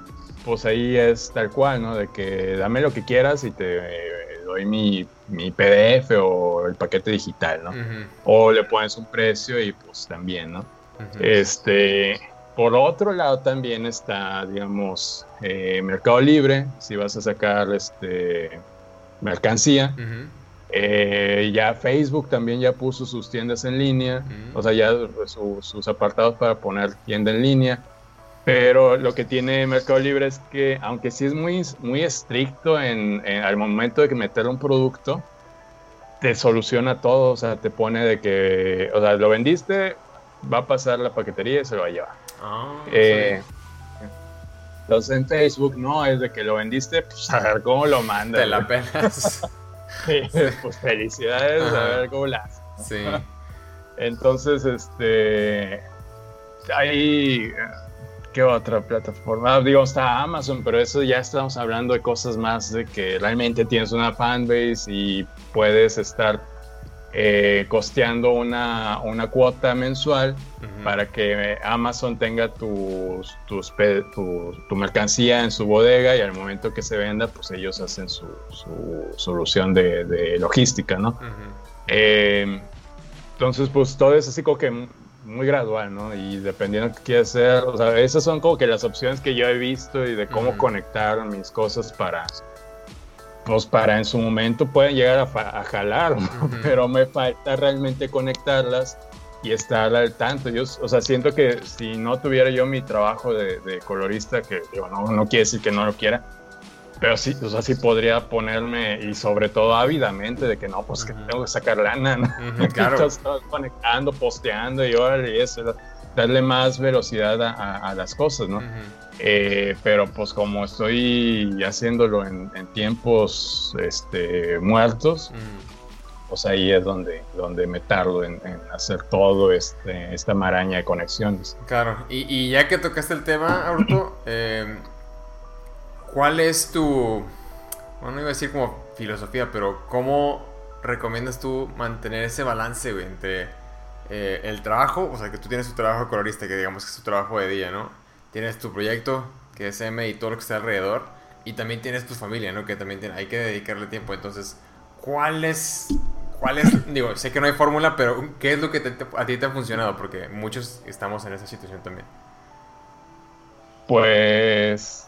pues ahí es tal cual, ¿no? De que dame lo que quieras y te doy mi, mi, PDF o el paquete digital, ¿no? O le pones un precio y pues también, ¿no? Este, por otro lado también está, digamos, eh, Mercado Libre, si vas a sacar este, mercancía. Eh, ya Facebook también ya puso sus tiendas en línea, o sea, ya sus apartados para poner tienda en línea. Pero lo que tiene Mercado Libre es que, aunque sí es muy, muy estricto en, al momento de que meter un producto, te soluciona todo, o sea, te pone de que, o sea, lo vendiste, va a pasar la paquetería y se lo va a llevar. Ah, eh, entonces en Facebook no, es de que lo vendiste, pues a ver cómo lo manda. Te la pelas. pues felicidades, a ver cómo la Sí. Entonces, este. Hay. ¿Qué otra plataforma? Digo, está Amazon, pero eso ya estamos hablando de cosas más de que realmente tienes una fanbase y puedes estar eh, costeando una, una, cuota mensual para que Amazon tenga tus, tus, tu, mercancía en su bodega y al momento que se venda, pues ellos hacen su, solución de, logística, ¿no? Eh, entonces, pues todo es así como que muy gradual, ¿no? Y dependiendo de qué quieras hacer, o sea, esas son como que las opciones que yo he visto y de cómo conectar mis cosas para, pues para en su momento pueden llegar a, jalar, pero me falta realmente conectarlas y estar al tanto. Yo, o sea, siento que si no tuviera yo mi trabajo de, colorista, que digo, no, no quiere decir que no lo quiera, pero sí, o sea, sí podría ponerme y sobre todo ávidamente de que no, pues que tengo que sacar lana, ¿no? claro. conectando, posteando y órale, y eso, darle más velocidad a, las cosas, ¿no? Eh, pero pues como estoy haciéndolo en, tiempos este, muertos, pues ahí es donde, donde me tardo en, hacer todo este, esta maraña de conexiones. Claro, y, ya que tocaste el tema, Auto, eh, ¿cuál es tu, bueno, iba a decir como filosofía, pero cómo recomiendas tú mantener ese balance entre eh, el trabajo, o sea, que tú tienes tu trabajo colorista, que digamos que es tu trabajo de día, ¿no? tienes tu proyecto, que es M y todo lo que está alrededor, y también tienes tu familia, ¿no? Que también tiene, hay que dedicarle tiempo. Entonces, ¿cuál es, cuál es, digo, sé que no hay fórmula, pero ¿qué es lo que a ti te ha funcionado? Porque muchos estamos en esa situación también. Pues,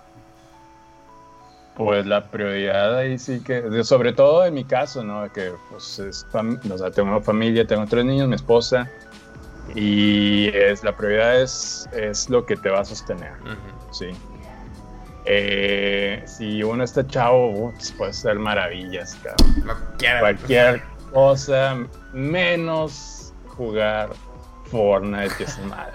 pues la prioridad ahí sí que, sobre todo en mi caso, ¿no? Que pues es, o sea, tengo una familia, tengo tres niños, mi esposa, y es, la prioridad es, es lo que te va a sostener. Sí. Eh, si uno está chavo, puede ser maravillas, cabrón. Cualquier cosa, menos jugar Fortnite, que es madre.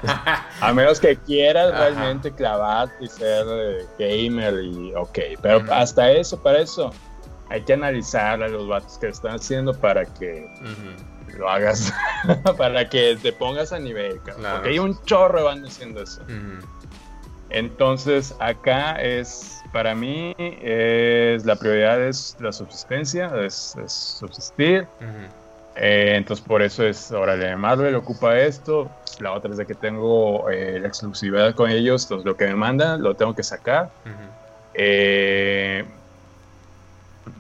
A menos que quieras realmente clavar y ser eh, gamer y ok. Pero hasta eso, para eso, hay que analizar a los vatos que están haciendo para que lo hagas para que te pongas a nivel, porque hay un chorro bandas haciendo eso. Entonces, acá es, para mí, es la prioridad es la subsistencia, es, subsistir. Eh, entonces, por eso es, órale, Marvel ocupa esto. La otra es de que tengo eh, la exclusividad con ellos, entonces lo que me mandan lo tengo que sacar. Eh,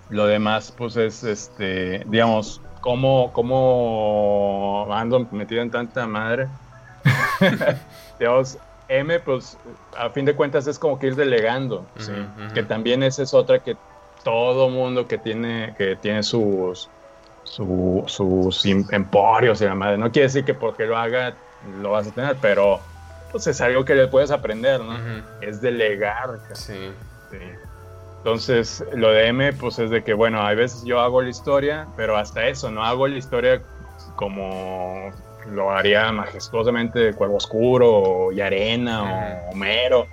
lo demás, pues es, este, digamos, cómo, cómo ando metido en tanta madre. Dios, M, pues a fin de cuentas es como que ir delegando, que también esa es otra que todo mundo que tiene, que tiene sus, sus emporios y la madre, no quiere decir que porque lo haga lo vas a tener, pero pues es algo que le puedes aprender, ¿no? Es delegar. Sí. sí. Entonces, lo de M, pues es de que, bueno, a veces yo hago la historia, pero hasta eso, no hago la historia como lo haría majestuosamente Cuervo Oscuro y Arena o Homero.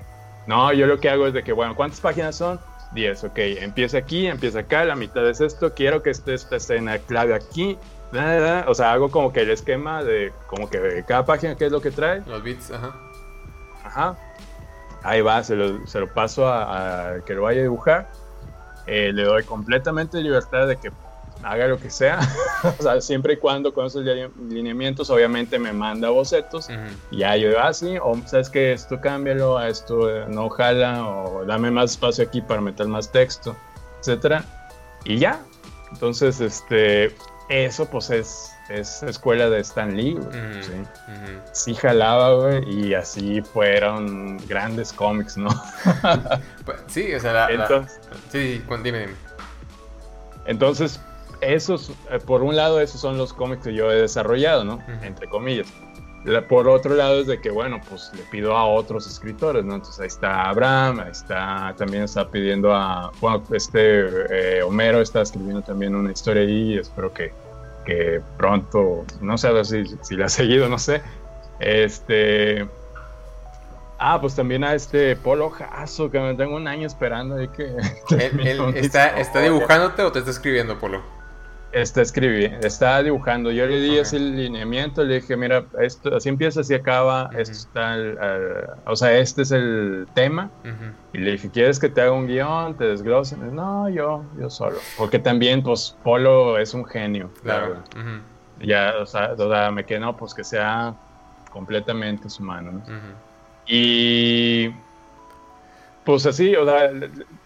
No, yo lo que hago es de que, bueno, ¿cuántas páginas son? 10, ok, empieza aquí, empieza acá, la mitad es esto, quiero que esté esta escena clave aquí, o sea, hago como que el esquema de, como que cada página, ¿qué es lo que trae? Los bits, ajá. Ajá, ahí va, se lo, paso a, que lo vaya a dibujar. Eh, le doy completamente libertad de que haga lo que sea, o sea, siempre y cuando con esos lineamientos, obviamente me manda bocetos, y ya yo digo, ah, o sabes que esto cámbialo, a esto eh, no jala, o dame más espacio aquí para meter más texto, etcétera, y ya. Entonces, este, eso pues es, es escuela de Stan Lee, ¿sí? sí jalaba, güey, y así fueron grandes cómics, ¿no? Pues, sí, o sea, la, Entonces, sí, dime, dime. Entonces, esos, eh, por un lado, esos son los cómics que yo he desarrollado, ¿no? Entre comillas. Por otro lado es de que, bueno, pues le pido a otros escritores, ¿no? Entonces ahí está Abraham, ahí está, también está pidiendo a, bueno, este eh, Homero está escribiendo también una historia ahí, espero que, que pronto, no sé si, si la ha seguido, no sé. Este, Ah, pues también a este Polo Jasso, que me tengo un año esperando. Ahí que, ¿Él, está, está, dibujándote o te está escribiendo, Polo? Está escribiendo, está dibujando. Yo le di ese lineamiento, le dije, mira, esto así empieza, así acaba, esto está, o sea, este es el tema. Y le dije, ¿quieres que te haga un guion, te desglosen? No, yo, yo solo. Porque también, pues, Polo es un genio. Claro. Ya, o sea, me quedé, no, pues que sea completamente su mano. ¿no? Y pues así, o sea,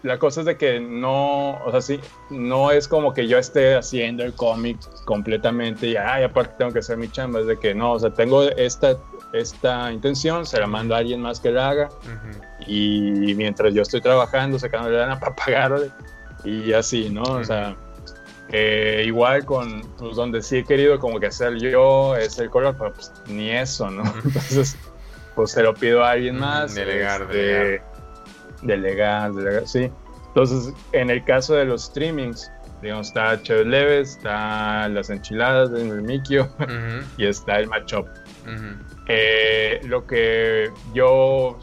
la cosa es de que no, o sea, sí, no es como que yo esté haciendo el cómic completamente y, ay, aparte tengo que hacer mi chamba, es de que no, o sea, tengo esta, esta intención, se la mando a alguien más que la haga y mientras yo estoy trabajando, sacando la lana para pagarle y así, ¿no? O sea, igual con, pues donde sí he querido como que hacer yo es el color, pero pues ni eso, ¿no? Entonces pues se lo pido a alguien más. Delegar, este, delegar. Delegar, delegar, sí. Entonces, en el caso de los streamings, digamos, está Chévere Leves, está las enchiladas en el Mikio y está el matchup. Eh, lo que yo,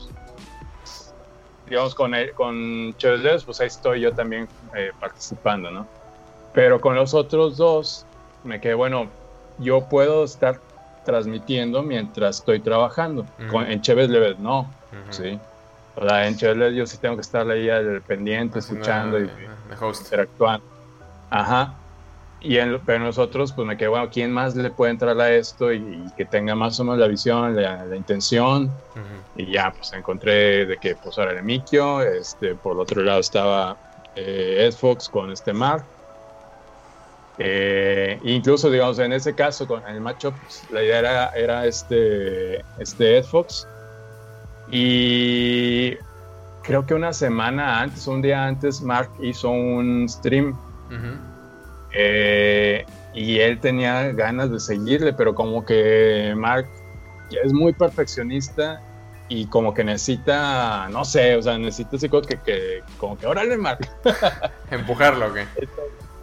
digamos, con, el, con Chévere Leves, pues ahí estoy yo también eh, participando, ¿no? Pero con los otros dos, me quedé, bueno, yo puedo estar transmitiendo mientras estoy trabajando. en Chévez Leves no, ¿sí? En Chévez yo sí tengo que estar ahí al pendiente, escuchando y interactuando. Ajá. Y en, pero nosotros, pues me quedé, bueno, ¿quién más le puede entrar a esto y, que tenga más o menos la visión, la, intención? Y ya, pues encontré de que, pues ahora el Mikio, este, por el otro lado estaba eh, Fox con este Mar eh, incluso, digamos, en ese caso, con el matchup, pues, la idea era, era este, este Ed Fox. Y creo que una semana antes, un día antes, Mark hizo un stream. Eh, y él tenía ganas de seguirle, pero como que Mark es muy perfeccionista y como que necesita, no sé, o sea, necesita así como que, que como que órale, Mark. Empujarlo, ¿o qué?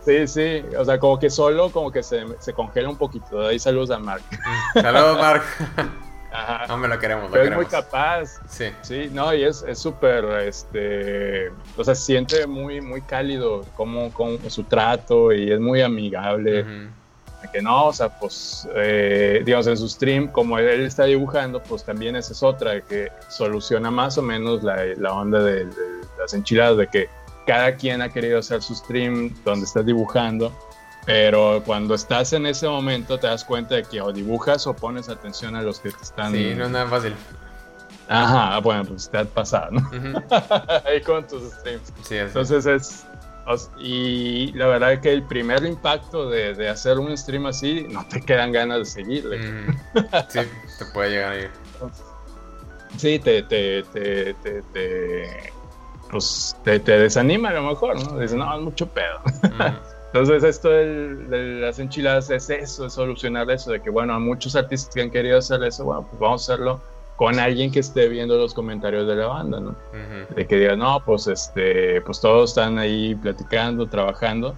Sí, sí, o sea, como que solo como que se, se congela un poquito. De ahí saludos a Mark. Saludos, Mark. Ajá. No me lo queremos, lo Pero queremos. es muy capaz. Sí. Sí, no, y es súper, este, o sea, siente muy, muy cálido como, con su trato y es muy amigable. Que no, o sea, pues, eh, digamos, en su stream, como él está dibujando, pues también esa es otra, que soluciona más o menos la, la onda de, de las enchiladas, de que cada quien ha querido hacer su stream donde estás dibujando, pero cuando estás en ese momento te das cuenta de que o dibujas o pones atención a los que te están... Sí, no es nada fácil. Ajá, bueno, pues te ha pasado, ¿no? Ahí con tus streams. Sí, Entonces es... Y la verdad es que el primer impacto de, de, hacer un stream así, no te quedan ganas de seguirle. Sí, te puede llegar a ir. Sí, te, te, te, te pues te, desanima a lo mejor, ¿no? Dices, no, es mucho pedo. Entonces esto de, las enchiladas es eso, es solucionar eso, de que bueno, a muchos artistas que han querido hacer eso, bueno, pues vamos a hacerlo con alguien que esté viendo los comentarios de la banda, ¿no? De que diga, no, pues este, pues todos están ahí platicando, trabajando,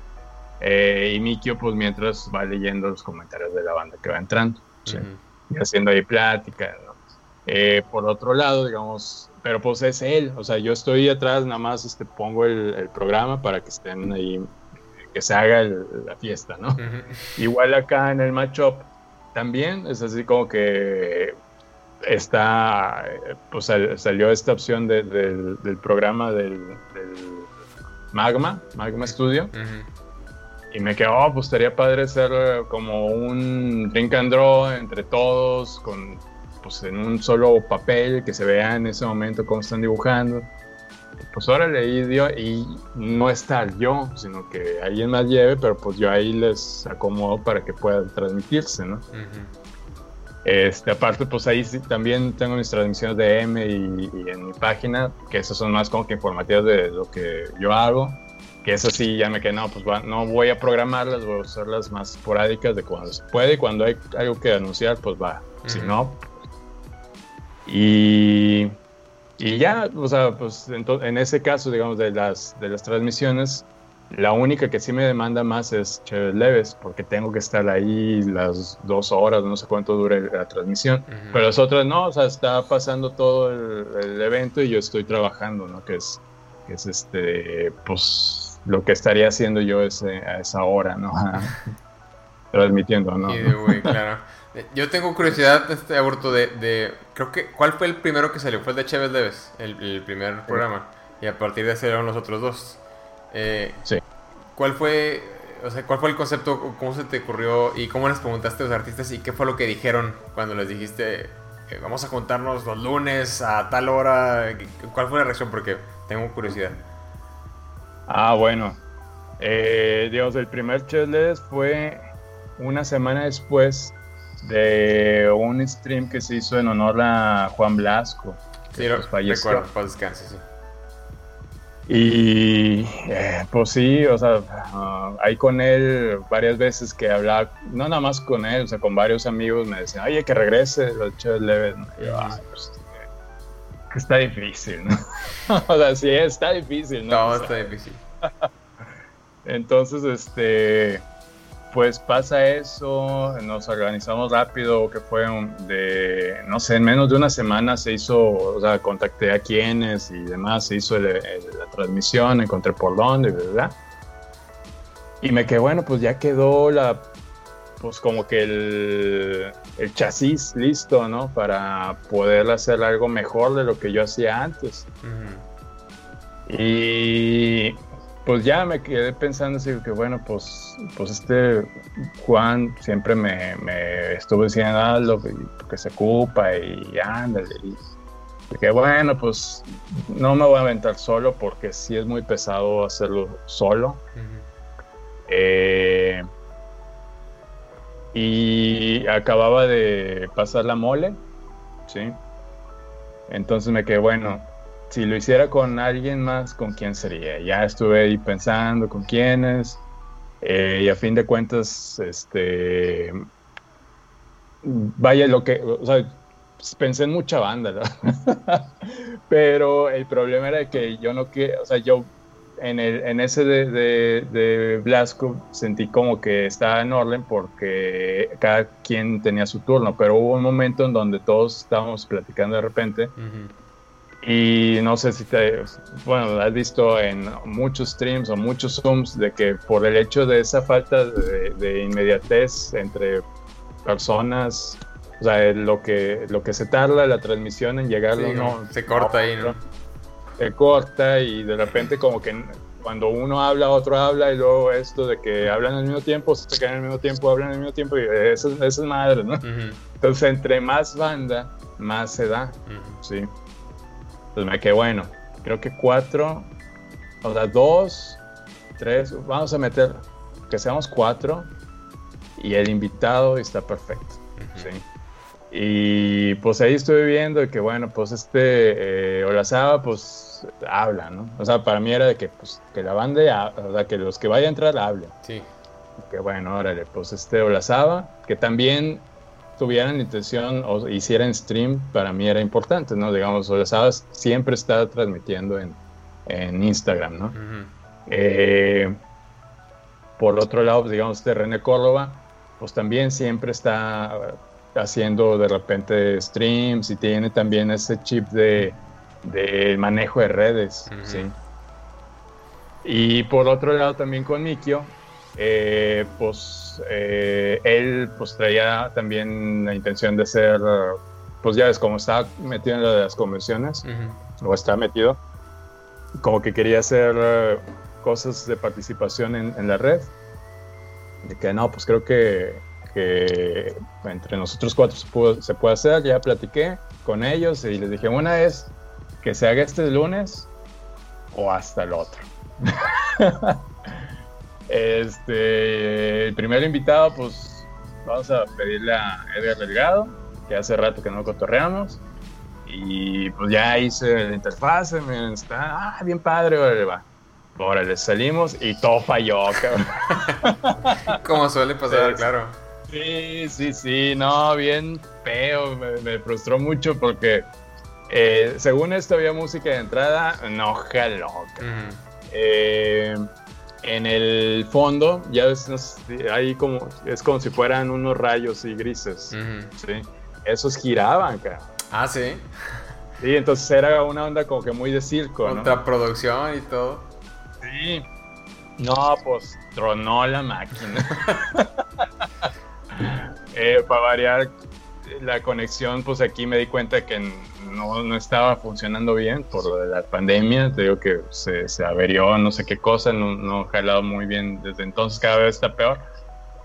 eh, y Mikio pues mientras va leyendo los comentarios de la banda que va entrando, y haciendo ahí plática, ¿no? Eh, por otro lado, digamos, pero pues es él, o sea, yo estoy atrás, nada más este, pongo el, programa para que estén ahí, que se haga la fiesta, ¿no? Igual acá en el matchup también es así como que está, pues salió esta opción del, programa del, Magma, Magma Studio. Y me quedó, oh, pues estaría padre ser como un drink and draw entre todos, con pues, en un solo papel, que se vea en ese momento cómo están dibujando. Pues ahora leí dio y no estar yo, sino que alguien más lleve, pero pues yo ahí les acomodo para que puedan transmitirse, ¿no? Este, aparte, pues ahí sí, también tengo mis transmisiones de M y, en mi página, que esas son más como que informativas de lo que yo hago. Que eso sí, ya me quedé, no, pues no voy a programarlas, voy a usarlas más esporádicas de cuando se puede y cuando hay algo que anunciar, pues va. Si no, y, y ya, o sea, pues en, en, ese caso, digamos, de las, de las transmisiones, la única que sí me demanda más es Chévez Leves, porque tengo que estar ahí las dos horas, no sé cuánto dure la transmisión. Pero las otras no, o sea, está pasando todo el, evento y yo estoy trabajando, ¿no? Que es, que es este, pues, lo que estaría haciendo yo ese, a esa hora, ¿no? Transmitiendo, ¿no? Sí, claro. Yo tengo curiosidad, este aborto, de, de, Creo que. ¿Cuál fue el primero que salió? Fue el de Chévez Leves, el, primer programa. Y a partir de ese eran los otros dos. Eh, sí. ¿Cuál fue. O sea, ¿cuál fue el concepto? ¿Cómo se te ocurrió? ¿Y cómo les preguntaste a los artistas? ¿Y qué fue lo que dijeron cuando les dijiste. Eh, vamos a juntarnos los lunes a tal hora? ¿Cuál fue la reacción? Porque tengo curiosidad. Ah, bueno. Eh, digamos, el primer Chévez fue una semana después de un stream que se hizo en honor a Juan Blasco. Sí, pues falleció. Recuerdo, descanse, sí. Y eh, pues sí, o sea, uh, ahí con él varias veces que hablaba, no nada más con él, o sea, con varios amigos me decían, oye, que regrese los Chévez Leves. Y yo, pues, está difícil, ¿no? o sea, sí, está difícil, ¿no? No, está difícil. Entonces, este, pues pasa eso, nos organizamos rápido, que fue de, no sé, en menos de una semana se hizo, o sea, contacté a quienes y demás, se hizo la transmisión, encontré por dónde, ¿verdad? Y me quedé, bueno, pues ya quedó la, pues como que el, el chasis listo, ¿no? Para poder hacer algo mejor de lo que yo hacía antes. Y pues ya me quedé pensando así que bueno, pues, pues este Juan siempre me, estuvo diciendo algo que, se ocupa y ándale. Y, que bueno, pues no me voy a aventar solo porque sí es muy pesado hacerlo solo. Eh, y acababa de pasar la mole, ¿sí? Entonces me quedé, bueno, si lo hiciera con alguien más, ¿con quién sería? Ya estuve ahí pensando con quiénes. Eh, y a fin de cuentas, este. Vaya, lo que. O sea, pensé en mucha banda, ¿no? Pero el problema era que yo no que. O sea, yo en, el, en ese de, de, Blasco sentí como que estaba en orden porque cada quien tenía su turno, pero hubo un momento en donde todos estábamos platicando de repente. Y no sé si te, bueno, has visto en muchos streams o muchos zooms de que por el hecho de esa falta de, inmediatez entre personas, o sea, lo que, lo que se tarda la transmisión en llegar, no, se corta ahí, ¿no? Se corta y de repente como que cuando uno habla, otro habla y luego esto de que hablan al mismo tiempo, se quedan al mismo tiempo, hablan al mismo tiempo y eso, es madre, ¿no? Entonces, entre más banda, más se da, ¿sí? Entonces me quedé bueno. Creo que cuatro, o sea, dos, tres, vamos a meter que seamos cuatro y el invitado está perfecto. ¿sí? Y pues ahí estuve viendo que bueno, pues este eh, Olazaba pues habla, ¿no? O sea, para mí era de que pues que la banda, o sea, que los que vayan a entrar hablen. Sí. Que bueno, órale, pues este Olazaba, que también tuvieran intención o hicieran stream, para mí era importante, ¿no? Digamos, o sabes, siempre está transmitiendo en, en Instagram, ¿no? Eh, por otro lado, pues, digamos, de René Córdoba, pues también siempre está haciendo de repente streams y tiene también ese chip de, de manejo de redes, ¿sí? Y por otro lado también con Mikio, eh, pues eh, él pues traía también la intención de ser, pues ya ves, como estaba metido en las convenciones, o está metido, como que quería hacer eh, cosas de participación en, la red. De que no, pues creo que, que entre nosotros cuatro se, se puede hacer, ya platiqué con ellos y les dije, una es que se haga este lunes o hasta el otro. este, el primer invitado, pues vamos a pedirle a Edgar Delgado, que hace rato que no cotorreamos. Y pues ya hice la interfase, me está, ah, bien padre, órale, va. Órale, salimos y todo falló, cabrón. Como suele pasar, claro. Sí, sí, sí, no, bien feo, me, frustró mucho porque eh, según esto había música de entrada, no jaló. Eh, en el fondo, ya ves, ahí como, es como si fueran unos rayos y grises, ¿sí? Esos giraban, cara. Ah, sí. Sí, entonces era una onda como que muy de circo, Contraproducción y todo. Sí. No, pues tronó la máquina. eh, para variar la conexión, pues aquí me di cuenta que no, no estaba funcionando bien por lo de la pandemia. Te digo que se, se averió no sé qué cosa, no, no ha jalado muy bien desde entonces, cada vez está peor.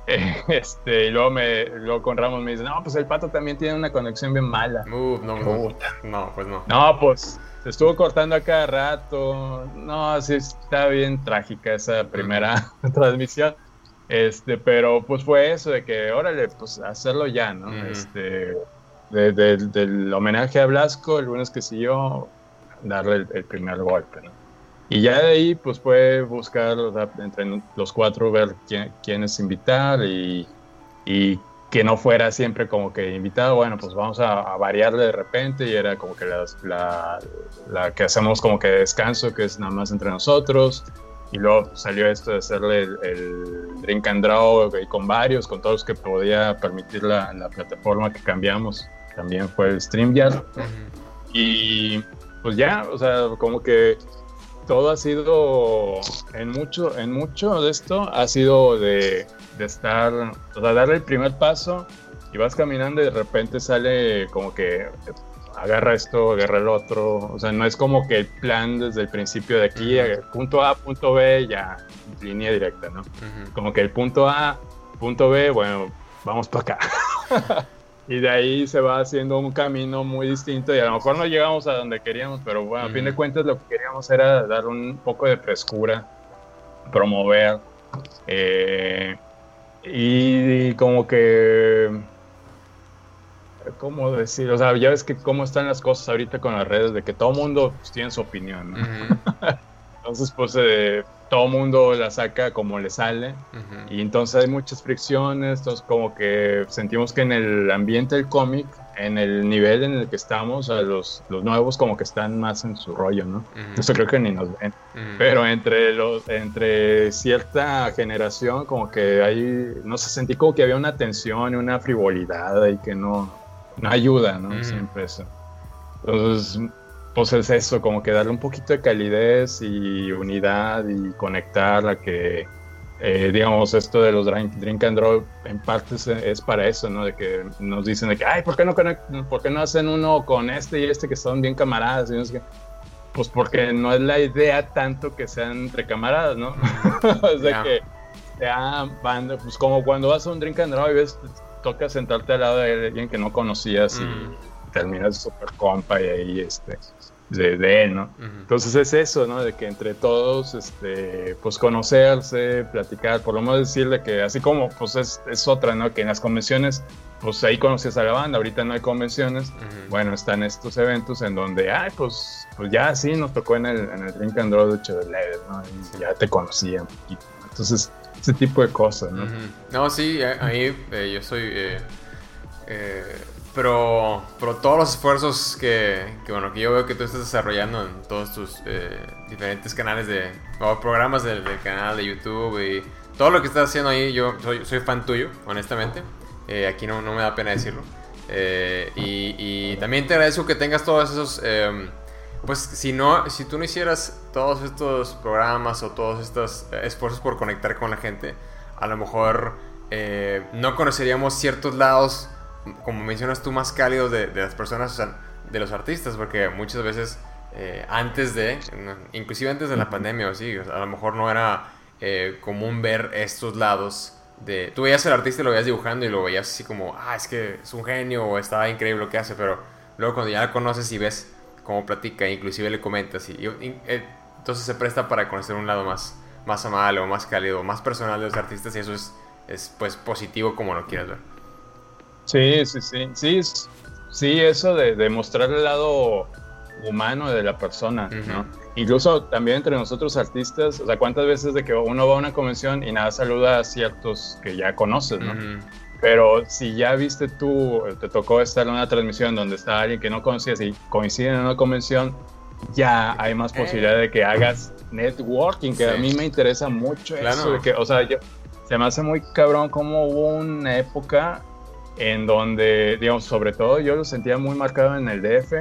este, y luego, me, luego con Ramos me dice, no, pues el pato también tiene una conexión bien mala. no, no, no, pues no. No, pues se estuvo cortando a cada rato. No, sí, está bien trágica esa primera transmisión. Este, pero pues fue eso de que, órale, pues hacerlo ya, ¿no? Este, del homenaje a Blasco, el lunes que siguió, darle el, primer golpe, ¿no? Y ya de ahí, pues fue buscar entre los cuatro, ver quién, quiénes invitar y, y, que no fuera siempre como que invitado, bueno, pues vamos a, variarle de repente y era como que la, la, que hacemos como que descanso, que es nada más entre nosotros. Y luego salió esto de hacerle el, drink and draw con varios, con todos los que podía permitir la, la plataforma que cambiamos. También fue el StreamYard. Y pues ya, o sea, como que todo ha sido, en mucho, en mucho de esto, ha sido de, de estar, o sea, darle el primer paso y vas caminando y de repente sale como que agarra esto, agarra el otro. O sea, no es como que el plan desde el principio de aquí, punto A, punto B, ya, línea directa, ¿no? Como que el punto A, punto B, bueno, vamos para acá. y de ahí se va haciendo un camino muy distinto y a lo mejor no llegamos a donde queríamos, pero bueno, a fin de cuentas lo que queríamos era dar un poco de frescura, promover eh, y, como que, ¿cómo decir? O sea, ya ves que cómo están las cosas ahorita con las redes, de que todo mundo pues, tiene su opinión, Entonces, pues eh, todo mundo la saca como le sale y entonces hay muchas fricciones, entonces como que sentimos que en el ambiente del cómic, en el nivel en el que estamos, los, los nuevos como que están más en su rollo, ¿no? Eso creo que ni nos ven. Pero entre, los, entre cierta generación como que hay, no sé, sentí como que había una tensión y una frivolidad y que no, no ayuda, ¿no? Siempre eso. Entonces pues es eso, como que darle un poquito de calidez y unidad y conectar a que, eh, digamos, esto de los drink, and draw en parte es, para eso, ¿no? De que nos dicen de que, ay, ¿por qué no, por qué no hacen uno con este y este que son bien camaradas? Y no sé Pues porque no es la idea tanto que sean entre camaradas, ¿no? es de que sea banda, pues como cuando vas a un drink and draw y ves, toca sentarte al lado de alguien que no conocías y mm. terminas súper compa y ahí este de, él, ¿no? Entonces es eso, ¿no? De que entre todos, este, pues conocerse, platicar, por lo menos decirle que así como, pues es, es otra, ¿no? Que en las convenciones, pues ahí conoces a la banda, ahorita no hay convenciones, bueno, están estos eventos en donde, ay, pues, pues ya sí, nos tocó en el, en el Drink and Draw de Chevrolet, ¿no? Y ya te conocía un poquito. Entonces, ese tipo de cosas, ¿no? No, sí, ahí eh, yo soy... Eh, eh, pero, pero todos los esfuerzos que, bueno, que yo veo que tú estás desarrollando en todos tus eh, diferentes canales de, o programas del, canal de YouTube y todo lo que estás haciendo ahí, yo soy, fan tuyo, honestamente. Eh, aquí no, no, me da pena decirlo. Eh, y, y, también te agradezco que tengas todos esos... Pues si, no, si tú no hicieras todos estos programas o todos estos esfuerzos por conectar con la gente, a lo mejor no conoceríamos ciertos lados como mencionas tú, más cálidos de, las personas, de los artistas, porque muchas veces eh, antes de, inclusive antes de la pandemia o sí, a lo mejor no era eh, común ver estos lados de... Tú veías al artista y lo veías dibujando y lo veías así como, ah, es que es un genio o está increíble lo que hace, pero luego cuando ya lo conoces y ves cómo platica, inclusive le comentas y, entonces se presta para conocer un lado más, más amable o más cálido, más personal de los artistas y eso es, es pues positivo como lo quieras ver. Sí, sí, sí, sí, sí, eso de, de mostrar el lado humano de la persona, ¿no? Incluso también entre nosotros artistas, o sea, cuántas veces de que uno va a una convención y nada saluda a ciertos que ya conoces, ¿no? Pero si ya viste tú, te tocó estar en una transmisión donde está alguien que no conocías y coinciden en una convención, ya hay más posibilidad de que hagas networking, que a mí me interesa mucho eso, de que, o sea, se me hace muy cabrón cómo hubo una época en donde, digamos, sobre todo yo lo sentía muy marcado en el DF,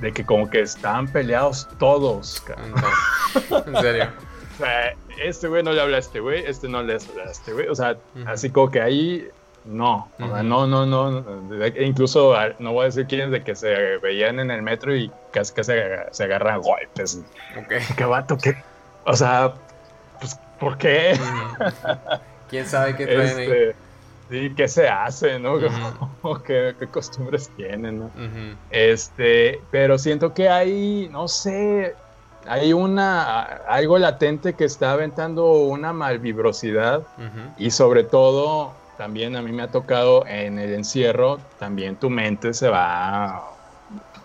de que como que estaban peleados todos, En serio. o sea, este güey no le habla a este güey, este no le habla a este güey, o sea, así como que ahí no, no, no, no, incluso no voy a decir quiénes de que se veían en el metro y casi que se, se agarran golpes. Okay. ¿Qué vato? ¿Qué? O sea, pues, ¿por qué? ¿Quién sabe qué traen ahí? Este, sí, ¿qué se hace, no? ¿Qué, costumbres tienen, no? Este, pero siento que hay, no sé, hay una, algo latente que está aventando una malvibrosidad y sobre todo también a mí me ha tocado en el encierro, también tu mente se va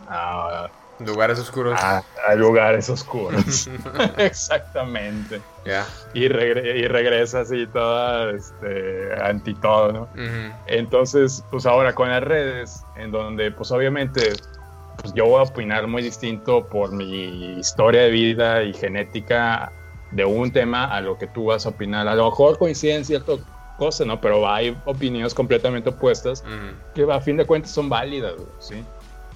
a, lugares oscuros. A, lugares oscuros. Exactamente. Y, y regresas y todo este, anti todo, ¿no? Entonces, pues ahora con las redes, en donde pues obviamente pues yo voy a opinar muy distinto por mi historia de vida y genética de un tema a lo que tú vas a opinar. A lo mejor coinciden ciertos cosa, ¿no? Pero hay opiniones completamente opuestas que a fin de cuentas son válidas, ¿sí?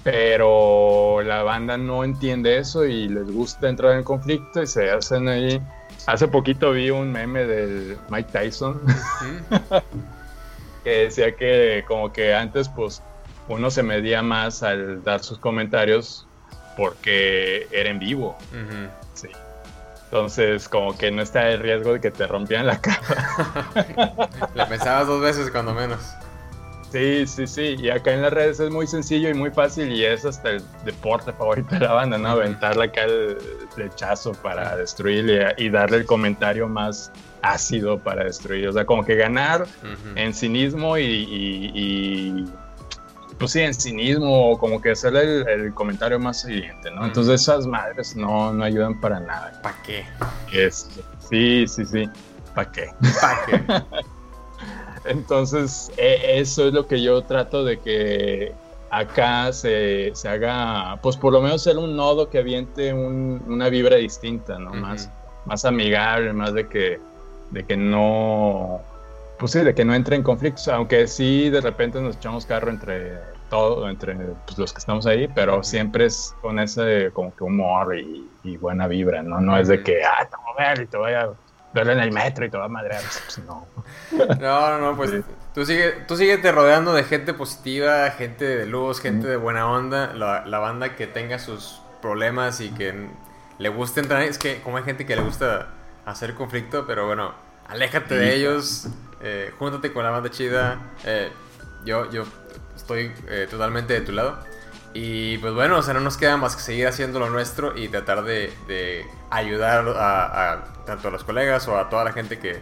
Pero la banda no entiende eso y les gusta entrar en conflicto y se hacen ahí. Hace poquito vi un meme del Mike Tyson que decía que como que antes pues uno se medía más al dar sus comentarios porque era en vivo. Sí. Entonces, como que no está el riesgo de que te rompieran la cara. La pensabas dos veces cuando menos. Sí, sí, sí. Y acá en las redes es muy sencillo y muy fácil y es hasta el deporte favorito de la banda, ¿no? Aventarle acá el flechazo para destruirle y darle el comentario más ácido para destruir. O sea, como que ganar en cinismo y pues sí, en cinismo o como que hacerle el, comentario más siguiente, ¿no? Entonces esas madres no, no ayudan para nada. ¿Para qué? sí, sí, sí. ¿Para qué? ¿Para qué? Entonces, e, eso es lo que yo trato de que acá se, se, haga, pues por lo menos ser un nodo que aviente una vibra distinta, ¿no? más, más amigable, más de que, de que no, pues sí, de que no entre en conflictos, aunque sí de repente nos echamos carro entre todo, entre pues, los que estamos ahí, pero siempre es con ese como que humor y, buena vibra, ¿no? No es de que, ah, te voy a ver y te voy a ver en el metro y te voy a madrear, pues, no. No, no, pues tú sigue, tú te rodeando de gente positiva, gente de luz, gente de buena onda, la, la banda que tenga sus problemas y que le guste entrar, es que como hay gente que le gusta hacer conflicto, pero bueno, aléjate de ellos eh, júntate con la banda chida. Eh, yo, yo estoy eh, totalmente de tu lado. Y pues bueno, o sea, no nos queda más que seguir haciendo lo nuestro y tratar de, ayudar a, tanto a los colegas o a toda la gente que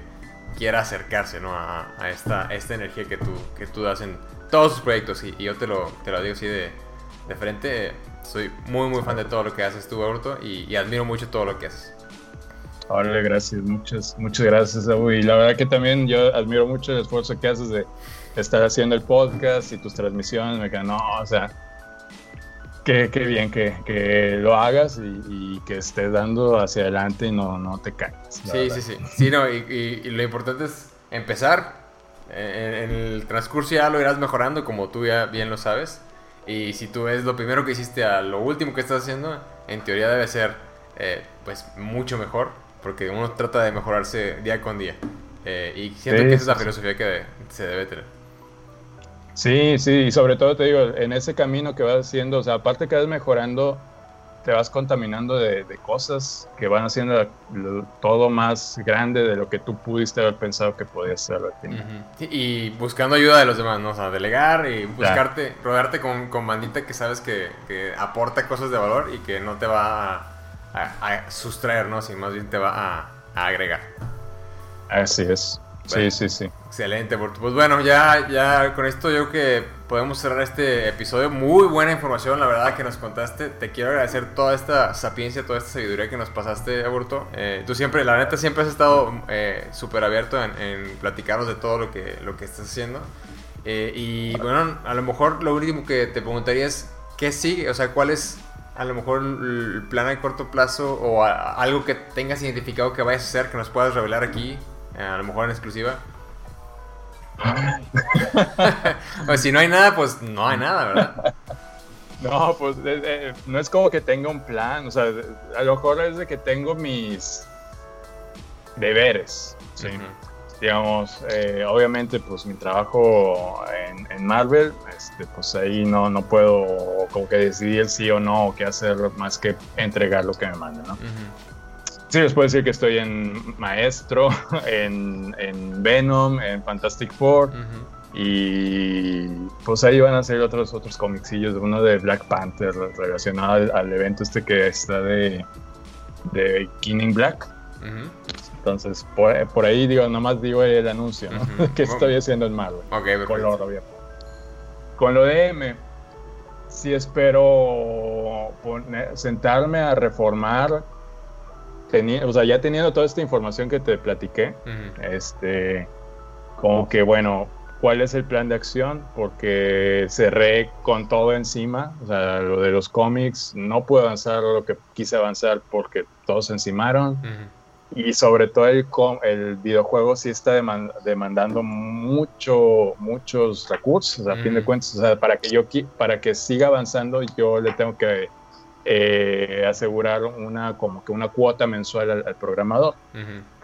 quiera acercarse ¿no? a, esta, esta energía que tú, que tú das en todos tus proyectos. Y, yo te lo, te lo digo así de, de frente. Soy muy, muy fan de todo lo que haces tú, Aurto, y admiro mucho todo lo que haces. Órale, gracias, muchas, muchas gracias, Abu. Y la verdad que también yo admiro mucho el esfuerzo que haces de estar haciendo el podcast y tus transmisiones. Me quedan, no, o sea, qué, bien que, que, lo hagas y, que estés dando hacia adelante y no, no te caigas. Sí, sí, sí, sí. no, y, lo importante es empezar. En, el transcurso ya lo irás mejorando, como tú ya bien lo sabes. Y si tú ves lo primero que hiciste a lo último que estás haciendo, en teoría debe ser eh, pues mucho mejor porque uno trata de mejorarse día con día. Eh, y siento que esa es la filosofía que se debe tener. Sí, sí, y sobre todo te digo, en ese camino que vas haciendo, o sea, aparte que vas mejorando, te vas contaminando de, cosas que van haciendo todo más grande de lo que tú pudiste haber pensado que podías ser. y buscando ayuda de los demás, ¿no? O sea, delegar y buscarte, rodearte con, con bandita que sabes que, que, aporta cosas de valor y que no te va a a, sustraer, ¿no? Si más bien te va a, a agregar. Así es. Sí, sí, sí. Excelente, Pues bueno, ya, ya con esto yo creo que podemos cerrar este episodio. Muy buena información, la verdad, que nos contaste. Te quiero agradecer toda esta sapiencia, toda esta sabiduría que nos pasaste, Aburto. Eh, tú siempre, la neta, siempre has estado eh, súper abierto en, en, platicarnos de todo lo que, lo que estás haciendo. Eh, y bueno, a lo mejor lo último que te preguntaría es, ¿qué sigue? O sea, ¿cuál es a lo mejor el plan a corto plazo o algo que tengas identificado que vayas a hacer que nos puedas revelar aquí, a lo mejor en exclusiva? pues si no hay nada, pues no hay nada, ¿verdad? No, pues eh, eh, no es como que tenga un plan, o sea, a lo mejor es de que tengo mis deberes, ¿sí? Digamos, eh, obviamente, pues mi trabajo en, Marvel, este, pues ahí no, no puedo como que decidir sí o no o qué hacer más que entregar lo que me manden, ¿no? Sí, les puedo decir que estoy en Maestro, en, Venom, en Fantastic Four. Y pues ahí van a ser otros otros comicsillos, uno de Black Panther relacionado al, evento este que está de, de King Black. Entonces, por, ahí digo, nomás digo el anuncio, ¿no? que estoy haciendo en Marvel. Ok, Color, obviamente. Con lo de M, sí espero sentarme a reformar o sea, ya teniendo toda esta información que te platiqué, este, como que bueno, ¿cuál es el plan de acción? Porque cerré con todo encima, o sea, lo de los cómics, no pude avanzar lo que quise avanzar porque todos se encimaron. Y sobre todo el, el videojuego sí está demandando mucho, muchos recursos, a fin de cuentas. O sea, para que yo para que siga avanzando, yo le tengo que eh, asegurar una como que una cuota mensual al, programador.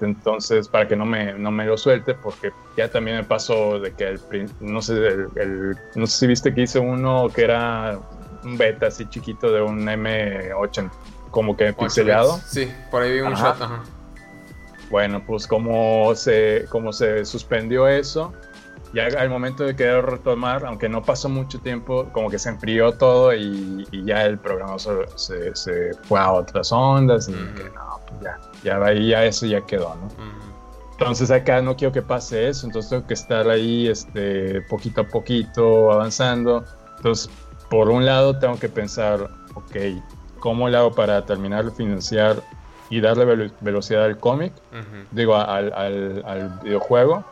Entonces, para que no me, no me lo suelte, porque ya también me pasó de que el, no sé, el, no sé si viste que hice uno que era un beta así chiquito de un M8 como que pixelado. Sí, por ahí vi un shot. Bueno, pues como se, como se suspendió eso, ya al momento de querer retomar, aunque no pasó mucho tiempo, como que se enfrió todo y, ya el programa se, se, fue a otras ondas y no, pues ya, ya ahí ya eso ya quedó, ¿no? Entonces acá no quiero que pase eso, entonces tengo que estar ahí este, poquito a poquito avanzando. Entonces, por un lado tengo que pensar, ok, ¿cómo le hago para terminar de financiar y darle velocidad al cómic? Digo, al, al, al videojuego.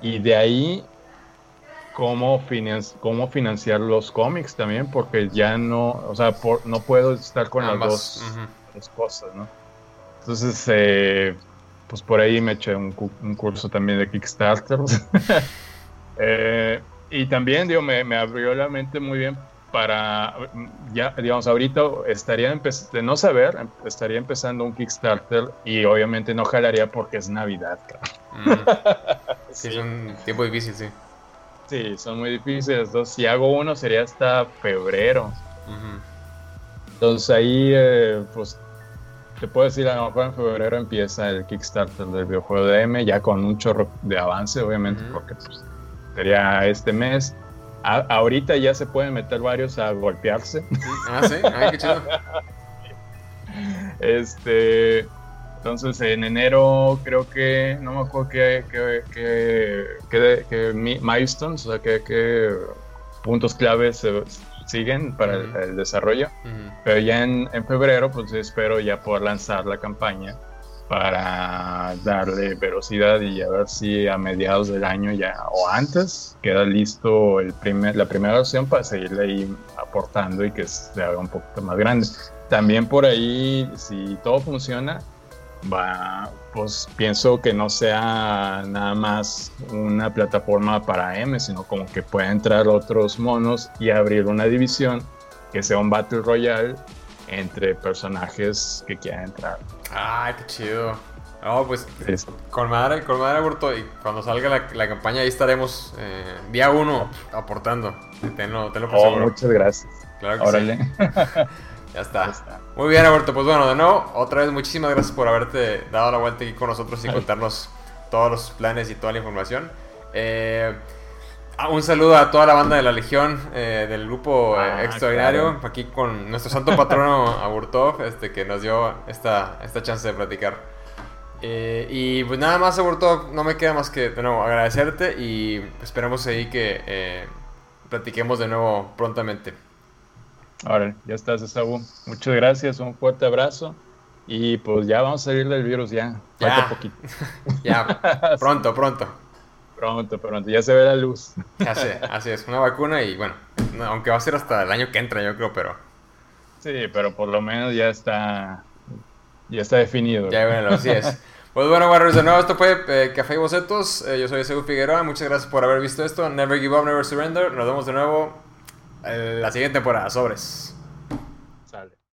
Y de ahí cómo, cómo financiar los cómics también, porque ya no, o sea, no puedo estar con las dos, cosas, ¿no? Entonces, eh, pues por ahí me eché un, curso también de Kickstarter. Eh, y también, digo, me, me, abrió la mente muy bien para, ya, digamos, ahorita estaría de no saber, em, estaría empezando un Kickstarter y obviamente no jalaría porque es Navidad, sí, es un tiempo difícil, sí. Sí, son muy difíciles. Entonces, si hago uno sería hasta febrero. Entonces ahí, eh, pues, te puedo decir, a lo mejor en febrero empieza el Kickstarter del videojuego de M, ya con un chorro de avance, obviamente, porque pues, sería este mes. ahorita ya se pueden meter varios a golpearse. Ah, sí, ay, qué chido. este entonces en enero creo que, no me acuerdo qué, qué, milestones, o sea, qué, puntos claves se siguen para el, desarrollo. Pero ya en, febrero pues espero ya poder lanzar la campaña para darle velocidad y a ver si a mediados del año ya o antes queda listo el primer, la primera versión para seguirle ahí aportando y que se haga un poquito más grande. También por ahí, si todo funciona, va, pues pienso que no sea nada más una plataforma para M, sino como que pueda entrar otros monos y abrir una división que sea un Battle Royale entre personajes que quieran entrar. Ay, qué chido. No, pues con madre, con madre aborto y cuando salga la, campaña ahí estaremos eh, día uno aportando. Tenlo, tenlo por oh, Muchas gracias. Claro que Órale. Ya está. Muy bien, Alberto. Pues bueno, de nuevo, otra vez muchísimas gracias por haberte dado la vuelta aquí con nosotros y contarnos todos los planes y toda la información. Eh, Ah, un saludo a toda la banda de la Legión, eh, del grupo eh, Ah, extraordinario, claro. aquí con nuestro santo patrono Aburtov, este, que nos dio esta, esta chance de platicar. Eh, y pues nada más, Aburtov, no me queda más que de nuevo agradecerte y esperamos ahí que eh, platiquemos de nuevo prontamente. Ahora, ya estás, Esaú. Muchas gracias, un fuerte abrazo. Y pues ya vamos a salir del virus, ya. Falta Ya. poquito. Ya, pronto, pronto. Pronto, pronto, ya se ve la luz. Así, así es, una vacuna y bueno, no, aunque va a ser hasta el año que entra, yo creo, pero Sí, pero por lo menos ya está, ya está definido. ya bueno, así es. Pues bueno, Warriors, de nuevo, esto fue eh, Café y Bocetos. Eh, yo soy Ezequiel Figueroa, muchas gracias por haber visto esto. Never give up, never surrender. Nos vemos de nuevo la siguiente temporada. Sobres.